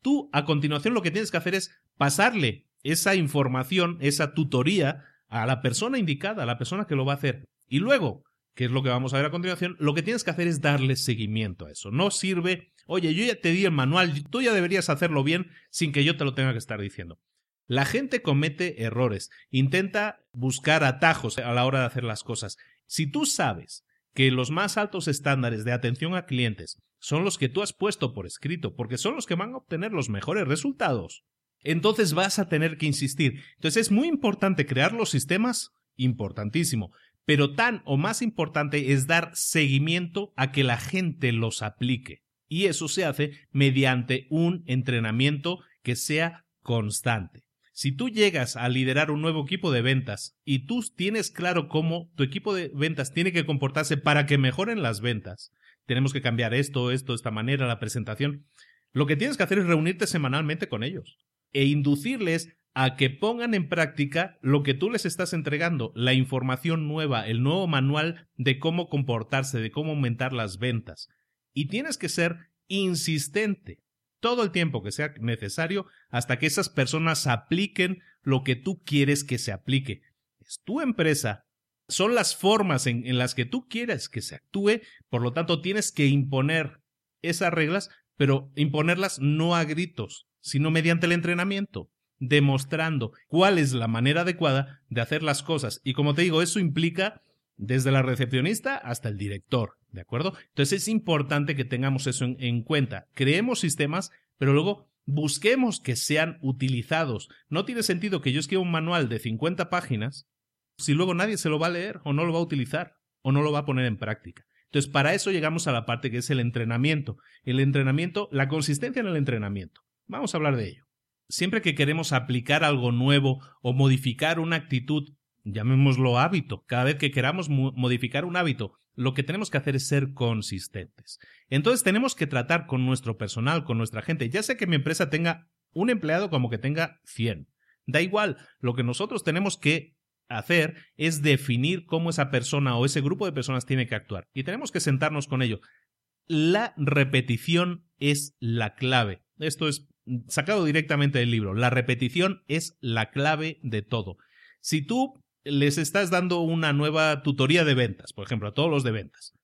Speaker 2: tú a continuación lo que tienes que hacer es pasarle esa información, esa tutoría a la persona indicada, a la persona que lo va a hacer. Y luego, que es lo que vamos a ver a continuación, lo que tienes que hacer es darle seguimiento a eso. No sirve, oye, yo ya te di el manual, tú ya deberías hacerlo bien sin que yo te lo tenga que estar diciendo. La gente comete errores, intenta buscar atajos a la hora de hacer las cosas. Si tú sabes que los más altos estándares de atención a clientes son los que tú has puesto por escrito, porque son los que van a obtener los mejores resultados, entonces vas a tener que insistir. Entonces es muy importante crear los sistemas, importantísimo, pero tan o más importante es dar seguimiento a que la gente los aplique. Y eso se hace mediante un entrenamiento que sea constante. Si tú llegas a liderar un nuevo equipo de ventas y tú tienes claro cómo tu equipo de ventas tiene que comportarse para que mejoren las ventas, tenemos que cambiar esto, esto, esta manera, la presentación, lo que tienes que hacer es reunirte semanalmente con ellos e inducirles a que pongan en práctica lo que tú les estás entregando, la información nueva, el nuevo manual de cómo comportarse, de cómo aumentar las ventas. Y tienes que ser insistente todo el tiempo que sea necesario hasta que esas personas apliquen lo que tú quieres que se aplique. Es tu empresa, son las formas en, las que tú quieres que se actúe, por lo tanto tienes que imponer esas reglas, pero imponerlas no a gritos, sino mediante el entrenamiento, demostrando cuál es la manera adecuada de hacer las cosas. Y como te digo, eso implica desde la recepcionista hasta el director, ¿de acuerdo? Entonces es importante que tengamos eso en, cuenta. Creemos sistemas, pero luego busquemos que sean utilizados. No tiene sentido que yo escriba un manual de 50 páginas si luego nadie se lo va a leer o no lo va a utilizar o no lo va a poner en práctica. Entonces, para eso llegamos a la parte que es el entrenamiento. El entrenamiento, la consistencia en el entrenamiento. Vamos a hablar de ello. Siempre que queremos aplicar algo nuevo o modificar una actitud llamémoslo hábito. Cada vez que queramos modificar un hábito, lo que tenemos que hacer es ser consistentes. Entonces tenemos que tratar con nuestro personal, con nuestra gente, ya sea que mi empresa tenga un empleado como que tenga 100. Da igual, lo que nosotros tenemos que hacer es definir cómo esa persona o ese grupo de personas tiene que actuar. Y tenemos que sentarnos con ello. La repetición es la clave. Esto es sacado directamente del libro. La repetición es la clave de todo. Si tú les estás dando una nueva tutoría de ventas, por ejemplo, a todos los de ventas,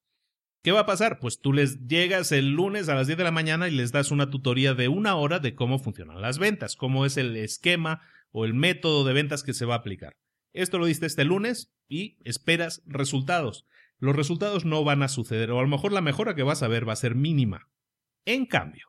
Speaker 2: ¿qué va a pasar? Pues tú les llegas el lunes a las 10 de la mañana y les das una tutoría de una hora de cómo funcionan las ventas, cómo es el esquema o el método de ventas que se va a aplicar. Esto lo diste este lunes y esperas resultados. Los resultados no van a suceder, o a lo mejor la mejora que vas a ver va a ser mínima. En cambio,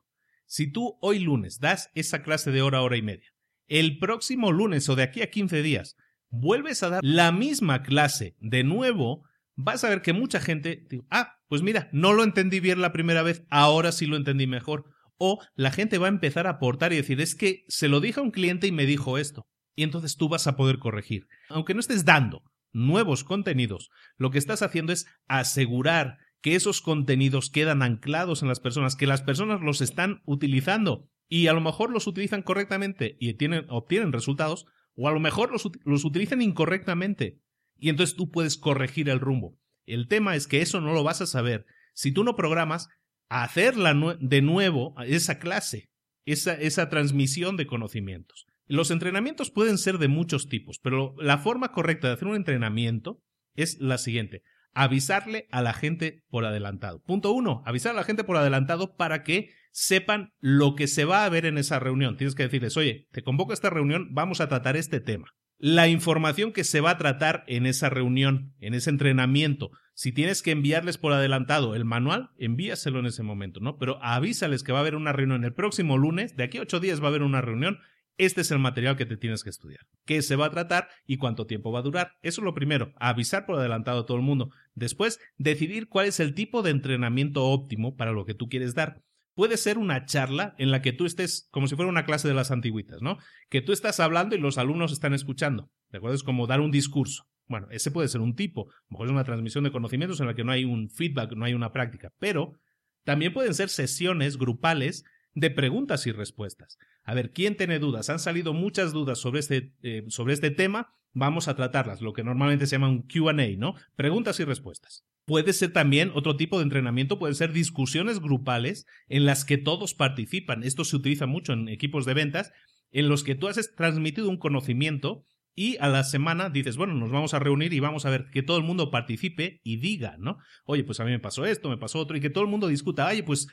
Speaker 2: si tú hoy lunes das esa clase de hora, hora y media, el próximo lunes o de aquí a 15 días vuelves a dar la misma clase de nuevo, vas a ver que mucha gente, ah, pues mira, no lo entendí bien la primera vez, ahora sí lo entendí mejor. O la gente va a empezar a aportar y decir, es que se lo dije a un cliente y me dijo esto y entonces tú vas a poder corregir. Aunque no estés dando nuevos contenidos, lo que estás haciendo es asegurar que esos contenidos quedan anclados en las personas, que las personas los están utilizando y a lo mejor los utilizan correctamente y tienen, obtienen resultados, o a lo mejor los, utilizan incorrectamente y entonces tú puedes corregir el rumbo. El tema es que eso no lo vas a saber si tú no programas hacerla de nuevo esa clase, esa, esa transmisión de conocimientos. Los entrenamientos pueden ser de muchos tipos, pero la forma correcta de hacer un entrenamiento es la siguiente. Avisarle a la gente por adelantado. Punto uno, avisar a la gente por adelantado para que sepan lo que se va a ver en esa reunión. Tienes que decirles, oye, te convoco a esta reunión, vamos a tratar este tema. La información que se va a tratar en esa reunión, en ese entrenamiento, si tienes que enviarles por adelantado el manual, envíaselo en ese momento, ¿no? Pero avísales que va a haber una reunión el próximo lunes, de aquí a ocho días va a haber una reunión este es el material que te tienes que estudiar. ¿Qué se va a tratar y cuánto tiempo va a durar? Eso es lo primero, avisar por adelantado a todo el mundo. Después, decidir cuál es el tipo de entrenamiento óptimo para lo que tú quieres dar. Puede ser una charla en la que tú estés como si fuera una clase de las antiguitas, ¿no? Que tú estás hablando y los alumnos están escuchando. ¿De acuerdo? Es como dar un discurso. Bueno, ese puede ser un tipo. A lo mejor es una transmisión de conocimientos en la que no hay un feedback, no hay una práctica. Pero también pueden ser sesiones grupales de preguntas y respuestas. A ver, ¿quién tiene dudas? Han salido muchas dudas sobre este, eh, sobre este tema. Vamos a tratarlas, lo que normalmente se llama un QA, ¿no? Preguntas y respuestas. Puede ser también otro tipo de entrenamiento, pueden ser discusiones grupales en las que todos participan. Esto se utiliza mucho en equipos de ventas, en los que tú has transmitido un conocimiento y a la semana dices, bueno, nos vamos a reunir y vamos a ver que todo el mundo participe y diga, ¿no? Oye, pues a mí me pasó esto, me pasó otro, y que todo el mundo discuta, oye, pues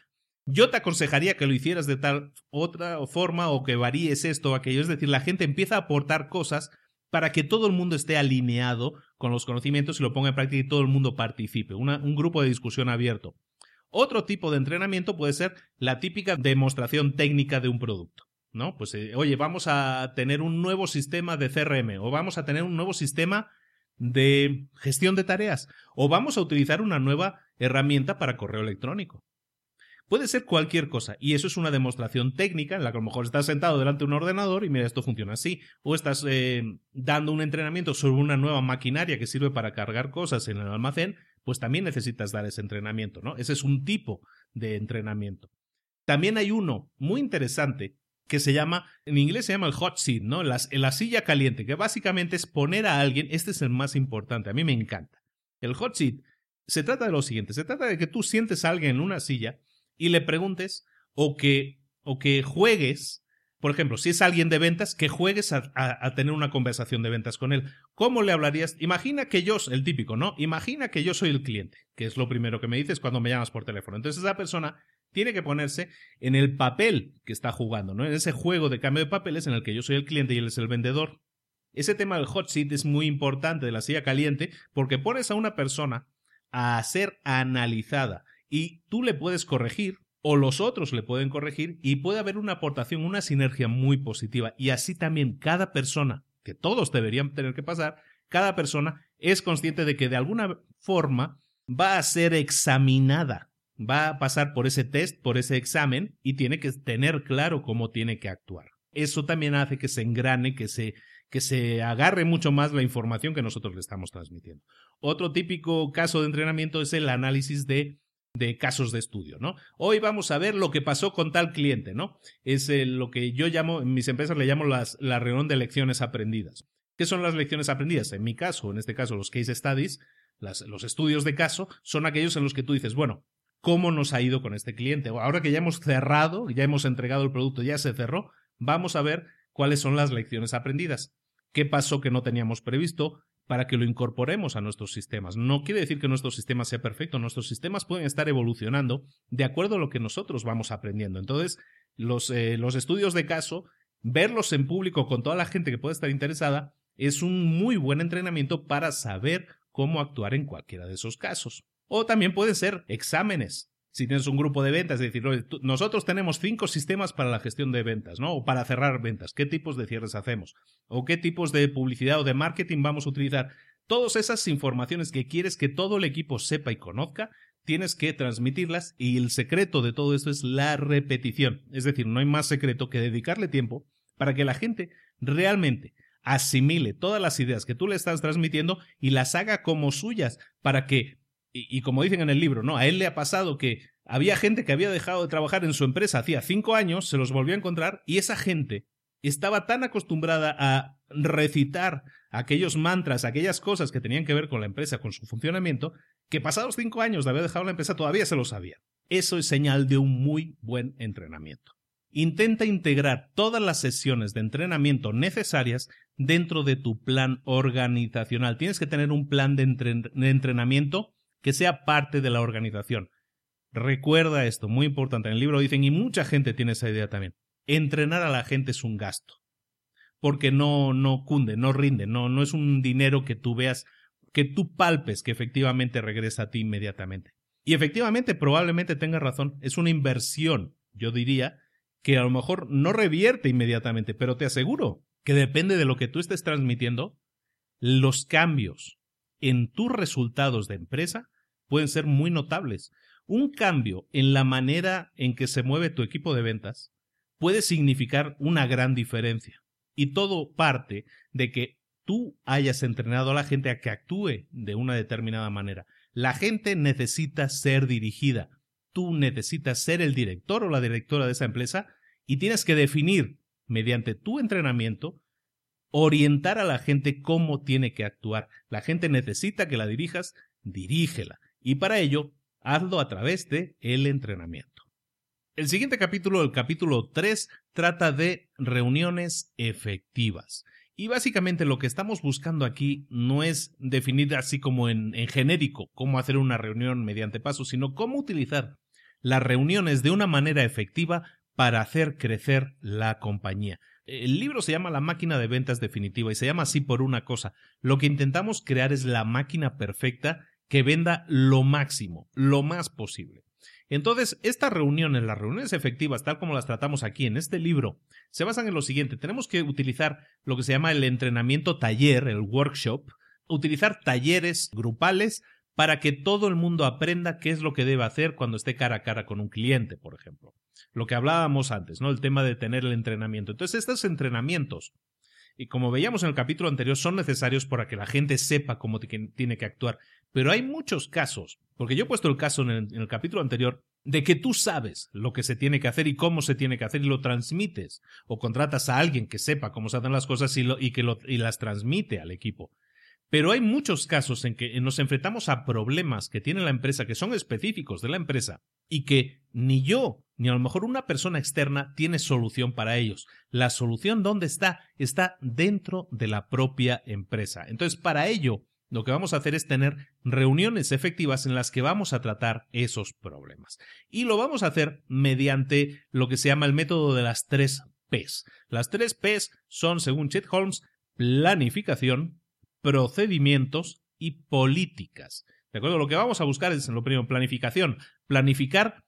Speaker 2: yo te aconsejaría que lo hicieras de tal otra forma o que varíes esto o aquello. Es decir, la gente empieza a aportar cosas para que todo el mundo esté alineado con los conocimientos y lo ponga en práctica y todo el mundo participe. un grupo de discusión abierto. Otro tipo de entrenamiento puede ser la típica demostración técnica de un producto. ¿No? Pues, eh, oye, vamos a tener un nuevo sistema de CRM o vamos a tener un nuevo sistema de gestión de tareas o vamos a utilizar una nueva herramienta para correo electrónico. Puede ser cualquier cosa, y eso es una demostración técnica en la que a lo mejor estás sentado delante de un ordenador y mira, esto funciona así, o estás eh, dando un entrenamiento sobre una nueva maquinaria que sirve para cargar cosas en el almacén, pues también necesitas dar ese entrenamiento, ¿no? Ese es un tipo de entrenamiento. También hay uno muy interesante que se llama, en inglés se llama el hot seat, ¿no? La, la silla caliente, que básicamente es poner a alguien, este es el más importante, a mí me encanta. El hot seat se trata de lo siguiente, se trata de que tú sientes a alguien en una silla y le preguntes o que, o que juegues, por ejemplo, si es alguien de ventas, que juegues a, a, tener una conversación de ventas con él. ¿Cómo le hablarías? Imagina que yo, el típico, ¿no? Imagina que yo soy el cliente, que es lo primero que me dices cuando me llamas por teléfono. Entonces esa persona tiene que ponerse en el papel que está jugando, ¿no? En ese juego de cambio de papeles en el que yo soy el cliente y él es el vendedor. Ese tema del hot seat es muy importante de la silla caliente porque pones a una persona a ser analizada y tú le puedes corregir o los otros le pueden corregir y puede haber una aportación, una sinergia muy positiva. Y así también cada persona, que todos deberían tener que pasar, cada persona es consciente de que de alguna forma va a ser examinada, va a pasar por ese test, por ese examen y tiene que tener claro cómo tiene que actuar. Eso también hace que se engrane, que se, que se agarre mucho más la información que nosotros le estamos transmitiendo. Otro típico caso de entrenamiento es el análisis de, de casos de estudio, ¿no? Hoy vamos a ver lo que pasó con tal cliente, ¿no? Es lo que yo llamo, en mis empresas le llamo las, la reunión de lecciones aprendidas. ¿Qué son las lecciones aprendidas? En mi caso, en este caso los case studies, los estudios de caso, son aquellos en los que tú dices, bueno, ¿cómo nos ha ido con este cliente? Ahora que ya hemos cerrado, ya hemos entregado el producto, ya se cerró, vamos a ver cuáles son las lecciones aprendidas. ¿Qué pasó que no teníamos previsto? Para que lo incorporemos a nuestros sistemas. No quiere decir que nuestro sistema sea perfecto, nuestros sistemas pueden estar evolucionando de acuerdo a lo que nosotros vamos aprendiendo. Entonces, los, eh, los estudios de caso, verlos en público con toda la gente que puede estar interesada, es un muy buen entrenamiento para saber cómo actuar en cualquiera de esos casos. O también pueden ser exámenes. Si tienes un grupo de ventas, es decir, nosotros tenemos cinco sistemas para la gestión de ventas, ¿no? O para cerrar ventas. ¿Qué tipos de cierres hacemos? ¿O qué tipos de publicidad o de marketing vamos a utilizar? Todas esas informaciones que quieres que todo el equipo sepa y conozca, tienes que transmitirlas y el secreto de todo esto es la repetición. Es decir, no hay más secreto que dedicarle tiempo para que la gente realmente asimile todas las ideas que tú le estás transmitiendo y las haga como suyas para que, y, como dicen en el libro, ¿no? A él le ha pasado que había gente que había dejado de trabajar en su empresa hacía cinco años, se los volvió a encontrar y esa gente estaba tan acostumbrada a recitar aquellos mantras, aquellas cosas que tenían que ver con la empresa, con su funcionamiento, que pasados cinco años de haber dejado la empresa todavía se lo sabía. Eso es señal de un muy buen entrenamiento. Intenta integrar todas las sesiones de entrenamiento necesarias dentro de tu plan organizacional. Tienes que tener un plan de, entrenamiento que sea parte de la organización. Recuerda esto, muy importante. En el libro dicen, y mucha gente tiene esa idea también, entrenar a la gente es un gasto. Porque no, no cunde, no rinde, no, no es un dinero que tú veas, que tú palpes que efectivamente regresa a ti inmediatamente. Y efectivamente, probablemente tengas razón, es una inversión, yo diría, que a lo mejor no revierte inmediatamente, pero te aseguro que depende de lo que tú estés transmitiendo, los cambios en tus resultados de empresa pueden ser muy notables. Un cambio en la manera en que se mueve tu equipo de ventas puede significar una gran diferencia. Y todo parte de que tú hayas entrenado a la gente a que actúe de una determinada manera. La gente necesita ser dirigida. Tú necesitas ser el director o la directora de esa empresa y tienes que definir mediante tu entrenamiento, orientar a la gente cómo tiene que actuar. La gente necesita que la dirijas, dirígela. Y para ello, hazlo a través de el entrenamiento. El siguiente capítulo, el capítulo 3, trata de reuniones efectivas. Y básicamente lo que estamos buscando aquí no es definir así como en, en, genérico cómo hacer una reunión mediante pasos, sino cómo utilizar las reuniones de una manera efectiva para hacer crecer la compañía. El libro se llama La máquina de ventas definitiva y se llama así por una cosa. Lo que intentamos crear es la máquina perfecta que venda lo máximo, lo más posible. Entonces, estas reuniones, las reuniones efectivas, tal como las tratamos aquí en este libro, se basan en lo siguiente. Tenemos que utilizar lo que se llama el entrenamiento taller, el workshop, utilizar talleres grupales para que todo el mundo aprenda qué es lo que debe hacer cuando esté cara a cara con un cliente, por ejemplo lo que hablábamos antes, ¿no? El tema de tener el entrenamiento. Entonces, estos entrenamientos, y como veíamos en el capítulo anterior, son necesarios para que la gente sepa cómo tiene que actuar. Pero hay muchos casos, porque yo he puesto el caso en el, capítulo anterior, de que tú sabes lo que se tiene que hacer y cómo se tiene que hacer y lo transmites, o contratas a alguien que sepa cómo se hacen las cosas y, lo, que y las transmite al equipo. Pero hay muchos casos en que nos enfrentamos a problemas que tiene la empresa que son específicos de la empresa y que ni yo ni a lo mejor una persona externa tiene solución para ellos. La solución dónde está? Está dentro de la propia empresa. Entonces, para ello, lo que vamos a hacer es tener reuniones efectivas en las que vamos a tratar esos problemas. Y lo vamos a hacer mediante lo que se llama el método de las tres Ps. Las tres Ps son, según Chet Holmes, planificación, procedimientos y políticas. ¿De acuerdo? Lo que vamos a buscar es, en lo primero, planificación. Planificar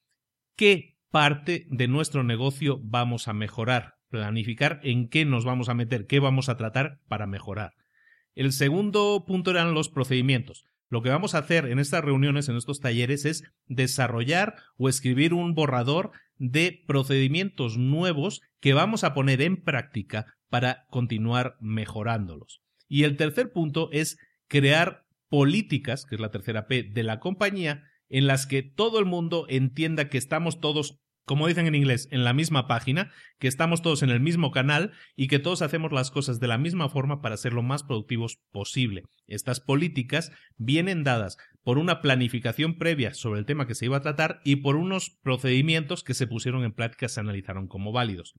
Speaker 2: qué parte de nuestro negocio vamos a mejorar, planificar en qué nos vamos a meter, qué vamos a tratar para mejorar. El segundo punto eran los procedimientos. Lo que vamos a hacer en estas reuniones, en estos talleres, es desarrollar o escribir un borrador de procedimientos nuevos que vamos a poner en práctica para continuar mejorándolos. Y el tercer punto es crear políticas, que es la tercera P de la compañía, en las que todo el mundo entienda que estamos todos como dicen en inglés, en la misma página, que estamos todos en el mismo canal y que todos hacemos las cosas de la misma forma para ser lo más productivos posible. Estas políticas vienen dadas por una planificación previa sobre el tema que se iba a tratar y por unos procedimientos que se pusieron en práctica se analizaron como válidos.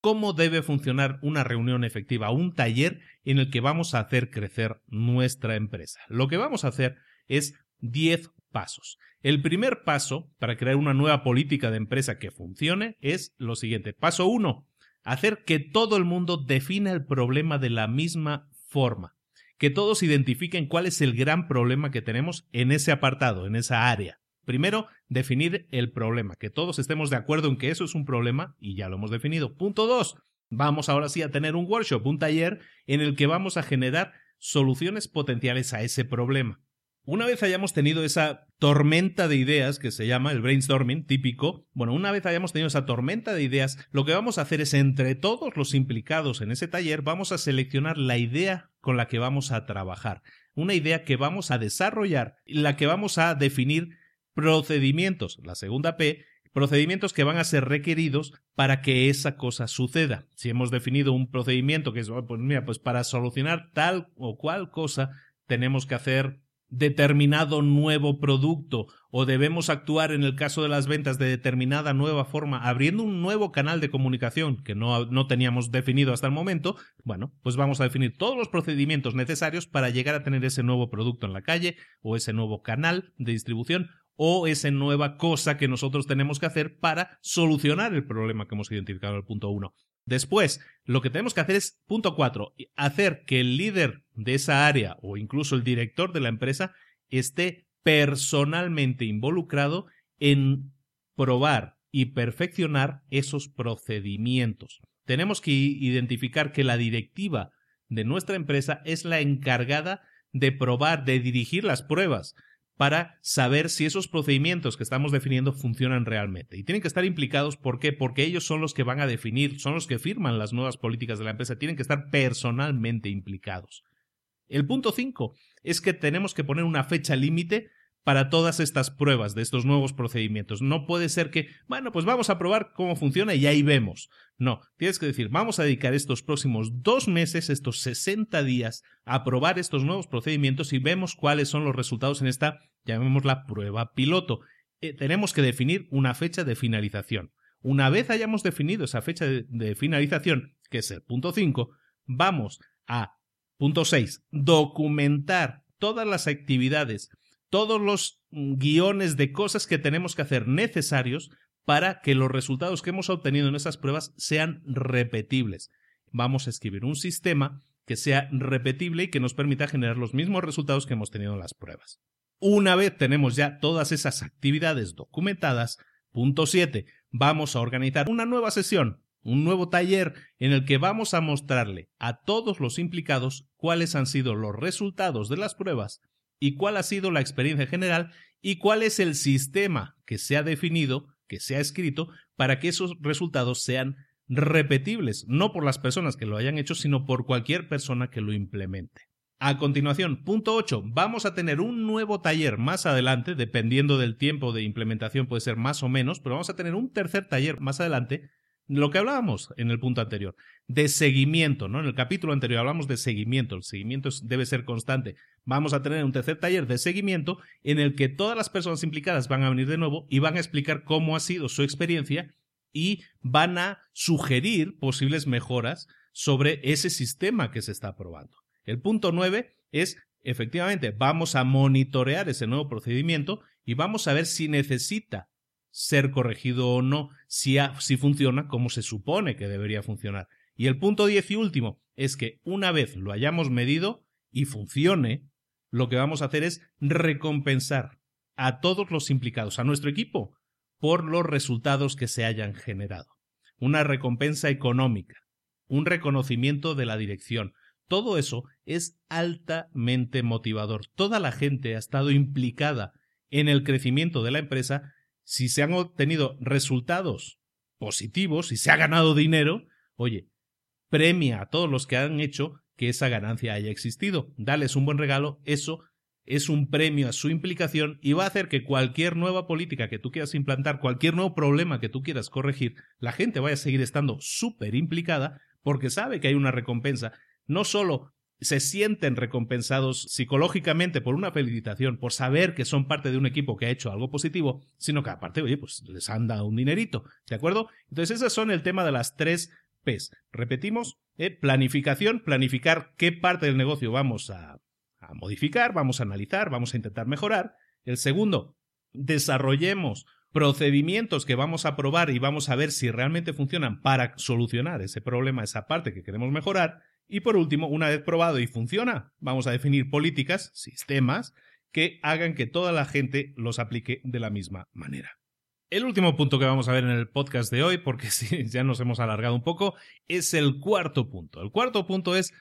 Speaker 2: ¿Cómo debe funcionar una reunión efectiva, un taller en el que vamos a hacer crecer nuestra empresa? Lo que vamos a hacer es 10 pasos. El primer paso para crear una nueva política de empresa que funcione es lo siguiente. Paso 1. Hacer que todo el mundo defina el problema de la misma forma. Que todos identifiquen cuál es el gran problema que tenemos en ese apartado, en esa área. Primero, definir el problema, que todos estemos de acuerdo en que eso es un problema y ya lo hemos definido. Punto 2. Vamos ahora sí a tener un workshop, un taller en el que vamos a generar soluciones potenciales a ese problema. Una vez hayamos tenido esa tormenta de ideas que se llama el brainstorming típico, bueno, una vez hayamos tenido esa tormenta de ideas, lo que vamos a hacer es entre todos los implicados en ese taller vamos a seleccionar la idea con la que vamos a trabajar, una idea que vamos a desarrollar, la que vamos a definir procedimientos, la segunda P, procedimientos que van a ser requeridos para que esa cosa suceda. Si hemos definido un procedimiento que es, oh, pues mira, pues para solucionar tal o cual cosa tenemos que hacer determinado nuevo producto o debemos actuar en el caso de las ventas de determinada nueva forma, abriendo un nuevo canal de comunicación que no, no, teníamos definido hasta el momento, bueno, pues vamos a definir todos los procedimientos necesarios para llegar a tener ese nuevo producto en la calle o ese nuevo canal de distribución o esa nueva cosa que nosotros tenemos que hacer para solucionar el problema que hemos identificado en el punto 1. Después, lo que tenemos que hacer es, punto 4, hacer que el líder de esa área o incluso el director de la empresa esté personalmente involucrado en probar y perfeccionar esos procedimientos. Tenemos que identificar que la directiva de nuestra empresa es la encargada de probar, de dirigir las pruebas, para saber si esos procedimientos que estamos definiendo funcionan realmente. Y tienen que estar implicados, ¿por qué? Porque ellos son los que van a definir, son los que firman las nuevas políticas de la empresa, tienen que estar personalmente implicados. El punto 5 es que tenemos que poner una fecha límite para todas estas pruebas de estos nuevos procedimientos. No puede ser que, bueno, pues vamos a probar cómo funciona y ahí vemos. No, tienes que decir, vamos a dedicar estos próximos dos meses, estos 60 días, a probar estos nuevos procedimientos y vemos cuáles son los resultados en esta, llamémosla prueba piloto. Eh, tenemos que definir una fecha de finalización. Una vez hayamos definido esa fecha de, de finalización, que es el punto 5, vamos a punto 6, documentar todas las actividades todos los guiones de cosas que tenemos que hacer necesarios para que los resultados que hemos obtenido en esas pruebas sean repetibles. Vamos a escribir un sistema que sea repetible y que nos permita generar los mismos resultados que hemos tenido en las pruebas. Una vez tenemos ya todas esas actividades documentadas, punto 7, vamos a organizar una nueva sesión, un nuevo taller en el que vamos a mostrarle a todos los implicados cuáles han sido los resultados de las pruebas y cuál ha sido la experiencia general y cuál es el sistema que se ha definido, que se ha escrito, para que esos resultados sean repetibles, no por las personas que lo hayan hecho, sino por cualquier persona que lo implemente. A continuación, punto 8, vamos a tener un nuevo taller más adelante, dependiendo del tiempo de implementación puede ser más o menos, pero vamos a tener un tercer taller más adelante lo que hablábamos en el punto anterior, de seguimiento, ¿no? En el capítulo anterior hablamos de seguimiento, el seguimiento debe ser constante. Vamos a tener un tercer taller de seguimiento en el que todas las personas implicadas van a venir de nuevo y van a explicar cómo ha sido su experiencia y van a sugerir posibles mejoras sobre ese sistema que se está probando. El punto nueve es, efectivamente, vamos a monitorear ese nuevo procedimiento y vamos a ver si necesita ser corregido o no, si, si funciona como se supone que debería funcionar. Y el punto 10 y último es que una vez lo hayamos medido y funcione, lo que vamos a hacer es recompensar a todos los implicados, a nuestro equipo, por los resultados que se hayan generado. Una recompensa económica, un reconocimiento de la dirección. Todo eso es altamente motivador. Toda la gente ha estado implicada en el crecimiento de la empresa si se han obtenido resultados positivos, si se ha ganado dinero, oye, premia a todos los que han hecho que esa ganancia haya existido. Dales un buen regalo, eso es un premio a su implicación y va a hacer que cualquier nueva política que tú quieras implantar, cualquier nuevo problema que tú quieras corregir, la gente vaya a seguir estando súper implicada porque sabe que hay una recompensa. No solo se sienten recompensados psicológicamente por una felicitación, por saber que son parte de un equipo que ha hecho algo positivo, sino que aparte, oye, pues les han dado un dinerito, ¿de acuerdo? Entonces, esas son el tema de las tres P's. Repetimos, eh, planificación, planificar qué parte del negocio vamos a, a modificar, vamos a analizar, vamos a intentar mejorar. El segundo, desarrollemos procedimientos que vamos a probar y vamos a ver si realmente funcionan para solucionar ese problema, esa parte que queremos mejorar. Y por último, una vez probado y funciona, vamos a definir políticas, sistemas, que hagan que toda la gente los aplique de la misma manera. El último punto que vamos a ver en el podcast de hoy, porque [LAUGHS] sí, ya nos hemos alargado un poco, es el cuarto punto. El cuarto punto es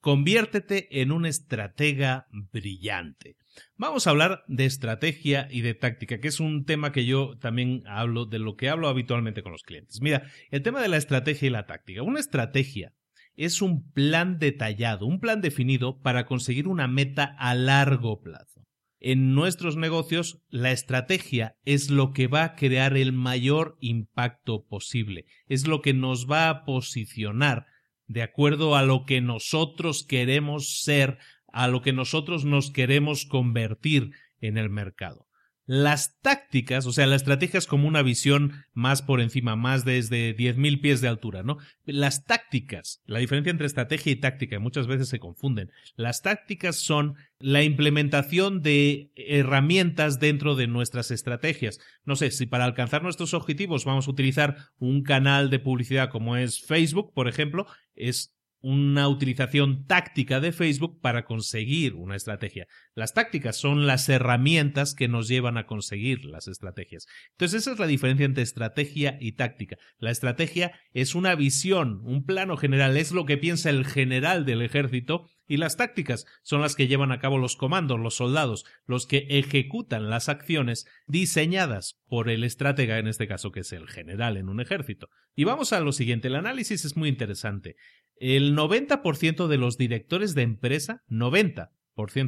Speaker 2: conviértete en un estratega brillante. Vamos a hablar de estrategia y de táctica, que es un tema que yo también hablo, de lo que hablo habitualmente con los clientes. Mira, el tema de la estrategia y la táctica. Una estrategia es un plan detallado, un plan definido para conseguir una meta a largo plazo. En nuestros negocios, la estrategia es lo que va a crear el mayor impacto posible, es lo que nos va a posicionar de acuerdo a lo que nosotros queremos ser, a lo que nosotros nos queremos convertir en el mercado. Las tácticas, o sea, la estrategia es como una visión más por encima, más desde 10.000 pies de altura, ¿no? Las tácticas, la diferencia entre estrategia y táctica, muchas veces se confunden. Las tácticas son la implementación de herramientas dentro de nuestras estrategias. No sé, si para alcanzar nuestros objetivos vamos a utilizar un canal de publicidad como es Facebook, por ejemplo, es una utilización táctica de Facebook para conseguir una estrategia. Las tácticas son las herramientas que nos llevan a conseguir las estrategias. Entonces esa es la diferencia entre estrategia y táctica. La estrategia es una visión, un plano general, es lo que piensa el general del ejército y las tácticas son las que llevan a cabo los comandos, los soldados, los que ejecutan las acciones diseñadas por el estratega, en este caso que es el general en un ejército. Y vamos a lo siguiente, el análisis es muy interesante. El 90% de los directores de empresa, 90%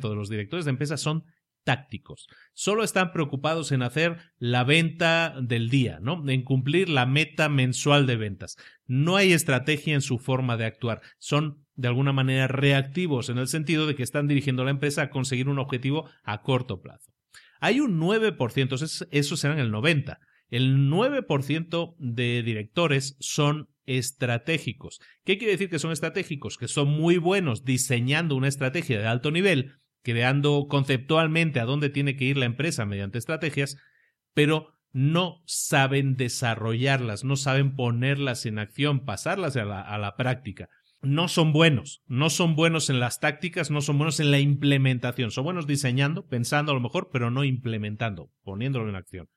Speaker 2: de los directores de empresa son tácticos. Solo están preocupados en hacer la venta del día, ¿no? En cumplir la meta mensual de ventas. No hay estrategia en su forma de actuar. Son de alguna manera reactivos en el sentido de que están dirigiendo la empresa a conseguir un objetivo a corto plazo. Hay un 9%, eso serán el 90%. El 9% de directores son estratégicos. ¿Qué quiere decir que son estratégicos? Que son muy buenos diseñando una estrategia de alto nivel, creando conceptualmente a dónde tiene que ir la empresa mediante estrategias, pero no saben desarrollarlas, no saben ponerlas en acción, pasarlas a la, a la práctica. No son buenos, no son buenos en las tácticas, no son buenos en la implementación, son buenos diseñando, pensando a lo mejor, pero no implementando, poniéndolo en acción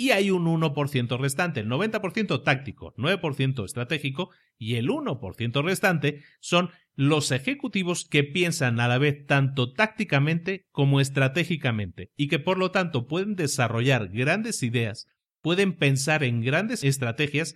Speaker 2: y hay un 1% restante, el 90% táctico, 9% estratégico y el 1% restante son los ejecutivos que piensan a la vez tanto tácticamente como estratégicamente y que por lo tanto pueden desarrollar grandes ideas, pueden pensar en grandes estrategias,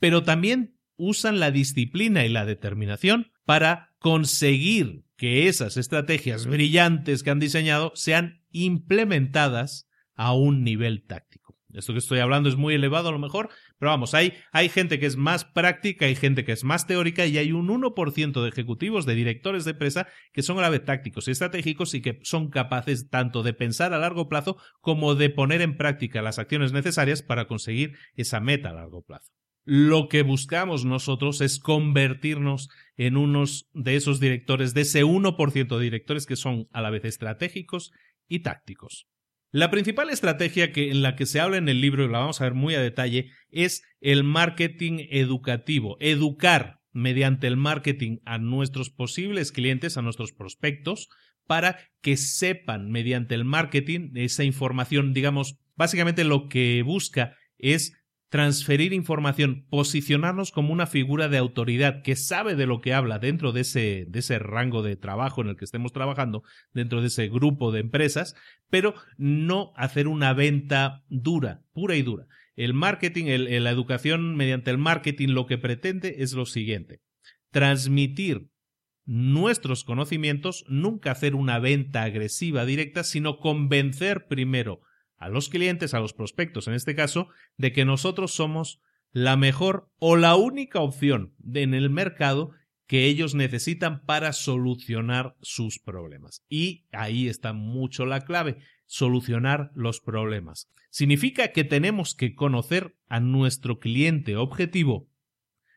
Speaker 2: pero también usan la disciplina y la determinación para conseguir que esas estrategias brillantes que han diseñado sean implementadas a un nivel táctico. Esto que estoy hablando es muy elevado a lo mejor, pero vamos, hay, hay gente que es más práctica, hay gente que es más teórica y hay un 1% de ejecutivos, de directores de empresa que son a la vez tácticos y estratégicos y que son capaces tanto de pensar a largo plazo como de poner en práctica las acciones necesarias para conseguir esa meta a largo plazo. Lo que buscamos nosotros es convertirnos en unos de esos directores, de ese 1% de directores que son a la vez estratégicos y tácticos. La principal estrategia que, en la que se habla en el libro, y la vamos a ver muy a detalle, es el marketing educativo. Educar mediante el marketing a nuestros posibles clientes, a nuestros prospectos, para que sepan mediante el marketing esa información, digamos, básicamente lo que busca es transferir información, posicionarnos como una figura de autoridad que sabe de lo que habla dentro de ese, de ese rango de trabajo en el que estemos trabajando, dentro de ese grupo de empresas, pero no hacer una venta dura, pura y dura. El marketing, la educación mediante el marketing lo que pretende es lo siguiente transmitir nuestros conocimientos, nunca hacer una venta agresiva directa, sino convencer primero a los clientes, a los prospectos en este caso, de que nosotros somos la mejor o la única opción en el mercado que ellos necesitan para solucionar sus problemas. Y ahí está mucho la clave, solucionar los problemas. Significa que tenemos que conocer a nuestro cliente objetivo,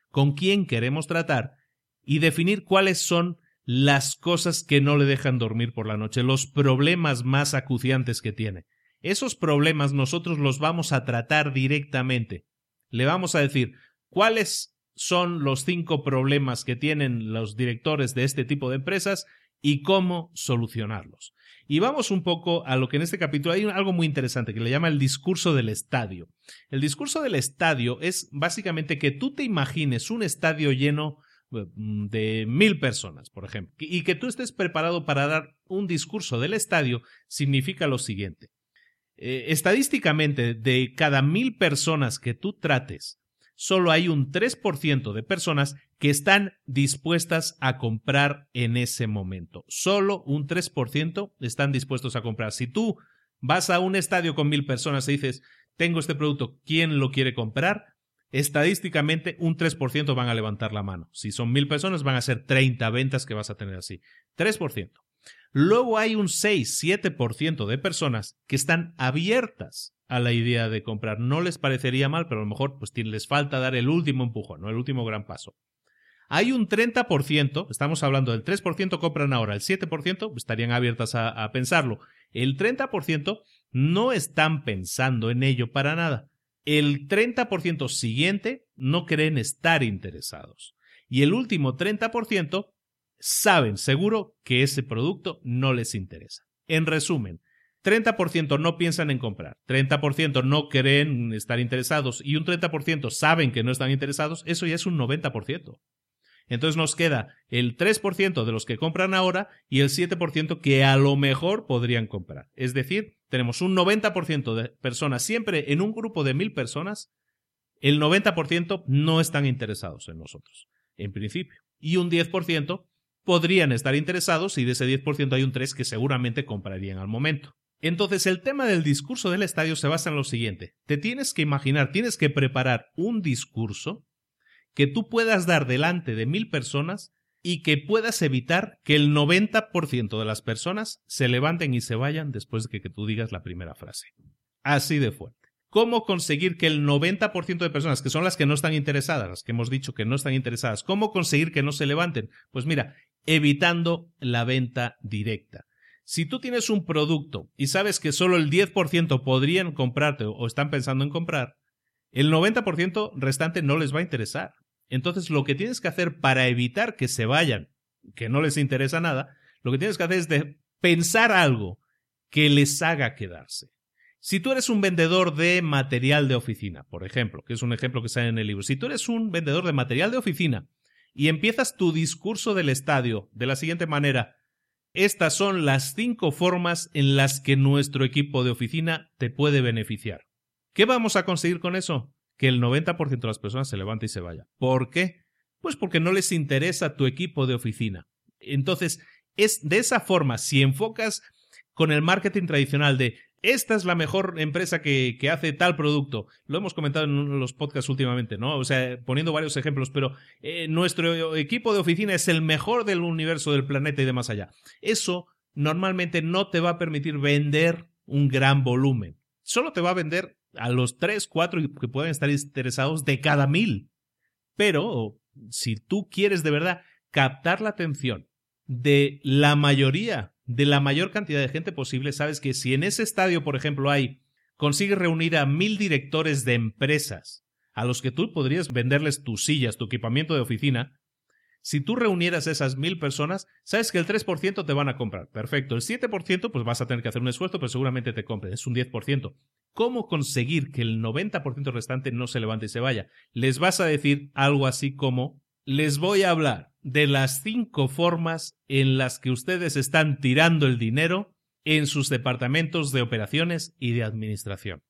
Speaker 2: con quién queremos tratar y definir cuáles son las cosas que no le dejan dormir por la noche, los problemas más acuciantes que tiene. Esos problemas nosotros los vamos a tratar directamente. Le vamos a decir cuáles son los cinco problemas que tienen los directores de este tipo de empresas y cómo solucionarlos. Y vamos un poco a lo que en este capítulo hay algo muy interesante que le llama el discurso del estadio. El discurso del estadio es básicamente que tú te imagines un estadio lleno Mm, de mil personas, por ejemplo, y que tú estés preparado para dar un discurso del estadio, significa lo siguiente. Eh, estadísticamente, de cada mil personas que tú trates, solo hay un 3% de personas que están dispuestas a comprar en ese momento. Solo un 3% están dispuestos a comprar. Si tú vas a un estadio con mil personas y dices, tengo este producto, ¿quién lo quiere comprar? estadísticamente un 3% van a levantar la mano. Si son mil personas, van a ser 30 ventas que vas a tener así. 3%. Luego hay un 6-7% de personas que están abiertas a la idea de comprar. No les parecería mal, pero a lo mejor pues, les falta dar el último empujón, ¿no? el último gran paso. Hay un 30%, estamos hablando del 3% compran ahora, el 7% estarían abiertas a, a pensarlo. El 30% no están pensando en ello para nada el 30% siguiente no creen estar interesados. Y el último 30% saben seguro que ese producto no les interesa. En resumen, 30% no piensan en comprar, 30% no creen estar interesados y un 30% saben que no están interesados, eso ya es un 90%. Entonces nos queda el 3% de los que compran ahora y el 7% que a lo mejor podrían comprar. Es decir, tenemos un 90% de personas siempre en un grupo de mil personas, el 90% no están interesados en nosotros, en principio. Y un 10% podrían estar interesados y de ese 10% hay un 3% que seguramente comprarían al momento. Entonces el tema del discurso del estadio se basa en lo siguiente. Te tienes que imaginar, tienes que preparar un discurso que tú puedas dar delante de mil personas y que puedas evitar que el 90% de las personas se levanten y se vayan después de que tú digas la primera frase. Así de fuerte. ¿Cómo conseguir que el 90% de personas, que son las que no están interesadas, las que hemos dicho que no están interesadas, cómo conseguir que no se levanten? Pues mira, evitando la venta directa. Si tú tienes un producto y sabes que solo el 10% podrían comprarte o están pensando en comprar, el 90% restante no les va a interesar. Entonces, lo que tienes que hacer para evitar que se vayan, que no les interesa nada, lo que tienes que hacer es pensar algo que les haga quedarse. Si tú eres un vendedor de material de oficina, por ejemplo, que es un ejemplo que sale en el libro, si tú eres un vendedor de material de oficina y empiezas tu discurso del estadio de la siguiente manera, estas son las cinco formas en las que nuestro equipo de oficina te puede beneficiar. ¿Qué vamos a conseguir con eso? que el 90% de las personas se levante y se vaya. ¿Por qué? Pues porque no les interesa tu equipo de oficina. Entonces, es de esa forma, si enfocas con el marketing tradicional de esta es la mejor empresa que, que, hace tal producto. Lo hemos comentado en los podcasts últimamente, ¿no? O sea, poniendo varios ejemplos, pero eh, nuestro equipo de oficina es el mejor del universo, del planeta y de más allá. Eso normalmente no te va a permitir vender un gran volumen. Solo te va a vender a los tres, cuatro que pueden estar interesados de cada mil. Pero si tú quieres de verdad captar la atención de la mayoría, de la mayor cantidad de gente posible, sabes que si en ese estadio, por ejemplo, hay, consigues reunir a mil directores de empresas a los que tú podrías venderles tus sillas, tu equipamiento de oficina, si tú reunieras esas mil personas, sabes que el 3% te van a comprar. Perfecto. El 7% pues vas a tener que hacer un esfuerzo, pero seguramente te compren. Es un 10%. ¿Cómo conseguir que el 90% restante no se levante y se vaya? Les vas a decir algo así como, les voy a hablar de las cinco formas en las que ustedes están tirando el dinero en sus departamentos de operaciones y de administración.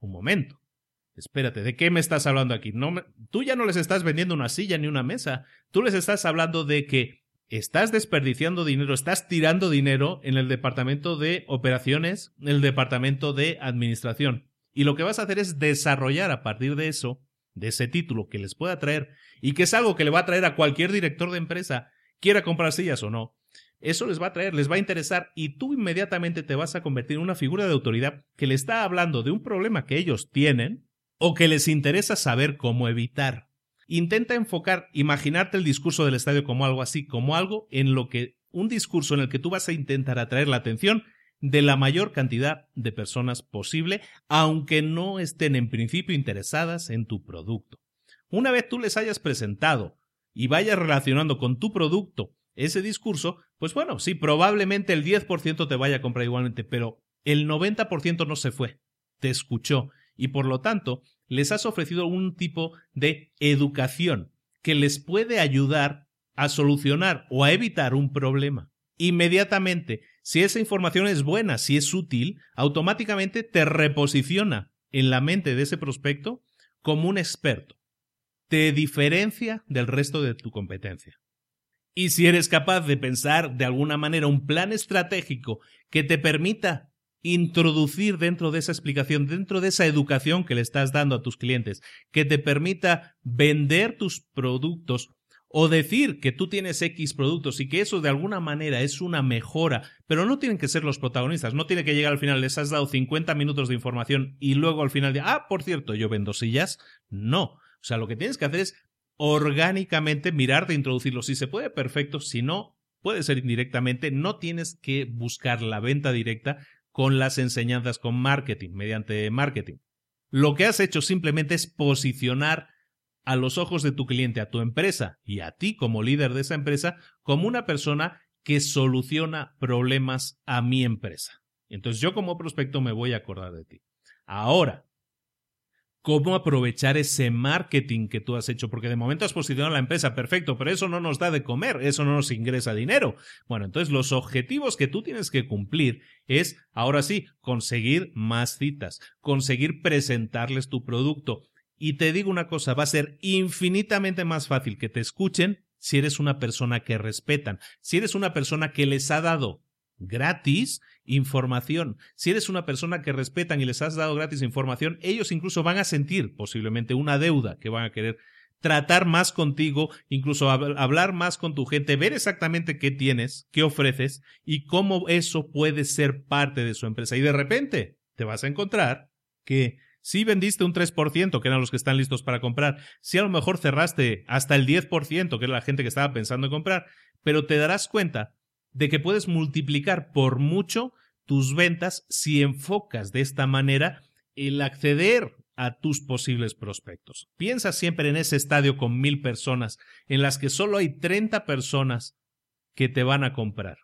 Speaker 2: Un momento. espérate, ¿de qué me estás hablando aquí? No tú ya no les estás vendiendo una silla ni una mesa. Tú les estás hablando de que estás desperdiciando dinero, estás tirando dinero en el departamento de operaciones, en el departamento de administración. Y lo que vas a hacer es desarrollar a partir de eso, de ese título que les pueda traer y que es algo que le va a traer a cualquier director de empresa, quiera comprar sillas o no. Eso les va a traer, les va a interesar y tú inmediatamente te vas a convertir en una figura de autoridad que le está hablando de un problema que ellos tienen o que les interesa saber cómo evitar. Intenta enfocar, imaginarte el discurso del estadio como algo así, como algo en lo que un discurso en el que tú vas a intentar atraer la atención de la mayor cantidad de personas posible, aunque no estén en principio interesadas en tu producto. Una vez tú les hayas presentado y vayas relacionando con tu producto ese discurso, pues bueno, sí, probablemente el 10% te vaya a comprar igualmente, pero el 90% no se fue, te escuchó y por lo tanto les has ofrecido un tipo de educación que les puede ayudar a solucionar o a evitar un problema. Inmediatamente, si esa información es buena, si es útil, automáticamente te reposiciona en la mente de ese prospecto como un experto. Te diferencia del resto de tu competencia. Y si eres capaz de pensar de alguna manera un plan estratégico que te permita introducir dentro de esa explicación, dentro de esa educación que le estás dando a tus clientes, que te permita vender tus productos o decir que tú tienes X productos y que eso de alguna manera es una mejora, pero no tienen que ser los protagonistas, no tiene que llegar al final, les has dado 50 minutos de información y luego al final de, ah, por cierto, yo vendo sillas. No, o sea, lo que tienes que hacer es orgánicamente mirar de introducirlo. Si se puede, perfecto, si no, puede ser indirectamente, no tienes que buscar la venta directa, con las enseñanzas con marketing, mediante marketing. Lo que has hecho simplemente es posicionar a los ojos de tu cliente, a tu empresa y a ti como líder de esa empresa como una persona que soluciona problemas a mi empresa. Entonces yo como prospecto me voy a acordar de ti. Ahora, cómo aprovechar ese marketing que tú has hecho, porque de momento has posicionado la empresa, perfecto, pero eso no nos da de comer, eso no nos ingresa dinero. Bueno, entonces los objetivos que tú tienes que cumplir es, ahora sí, conseguir más citas, conseguir presentarles tu producto. Y te digo una cosa, va a ser infinitamente más fácil que te escuchen si eres una persona que respetan, si eres una persona que les ha dado gratis información. Si eres una persona que respetan y les has dado gratis información, ellos incluso van a sentir posiblemente una deuda que van a querer tratar más contigo, incluso hablar más con tu gente, ver exactamente qué tienes, qué ofreces y cómo eso puede ser parte de su empresa. Y de repente te vas a encontrar que si vendiste un 3%, que eran los que están listos para comprar, si a lo mejor cerraste hasta el 10%, que era la gente que estaba pensando en comprar, pero te darás cuenta de que puedes multiplicar por mucho tus ventas si enfocas de esta manera el acceder a tus posibles prospectos. Piensa siempre en ese estadio con mil personas en las que solo hay 30 personas que te van a comprar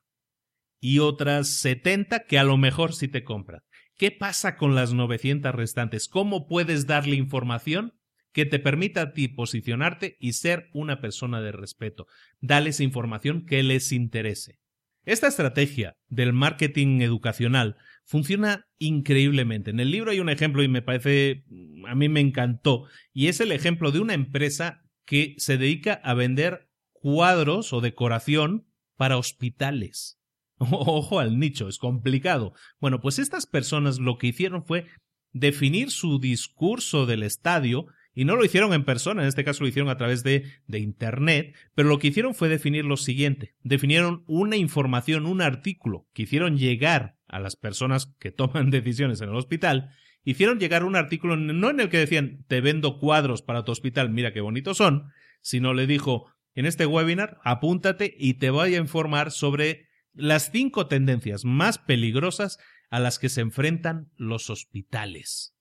Speaker 2: y otras 70 que a lo mejor sí te compran. ¿Qué pasa con las 900 restantes? ¿Cómo puedes darle información que te permita a ti posicionarte y ser una persona de respeto? Dales información que les interese. Esta estrategia del marketing educacional funciona increíblemente. En el libro hay un ejemplo y me parece, a mí me encantó, y es el ejemplo de una empresa que se dedica a vender cuadros o decoración para hospitales. [LAUGHS] Ojo al nicho, es complicado. Bueno, pues estas personas lo que hicieron fue definir su discurso del estadio y no lo hicieron en persona, en este caso lo hicieron a través de, de Internet, pero lo que hicieron fue definir lo siguiente. Definieron una información, un artículo que hicieron llegar a las personas que toman [LAUGHS] decisiones en el hospital, hicieron llegar un artículo no en el que decían te vendo cuadros para tu hospital, mira qué bonitos son, sino le dijo en este webinar apúntate y te voy a informar sobre las cinco tendencias más peligrosas a las que se enfrentan los hospitales.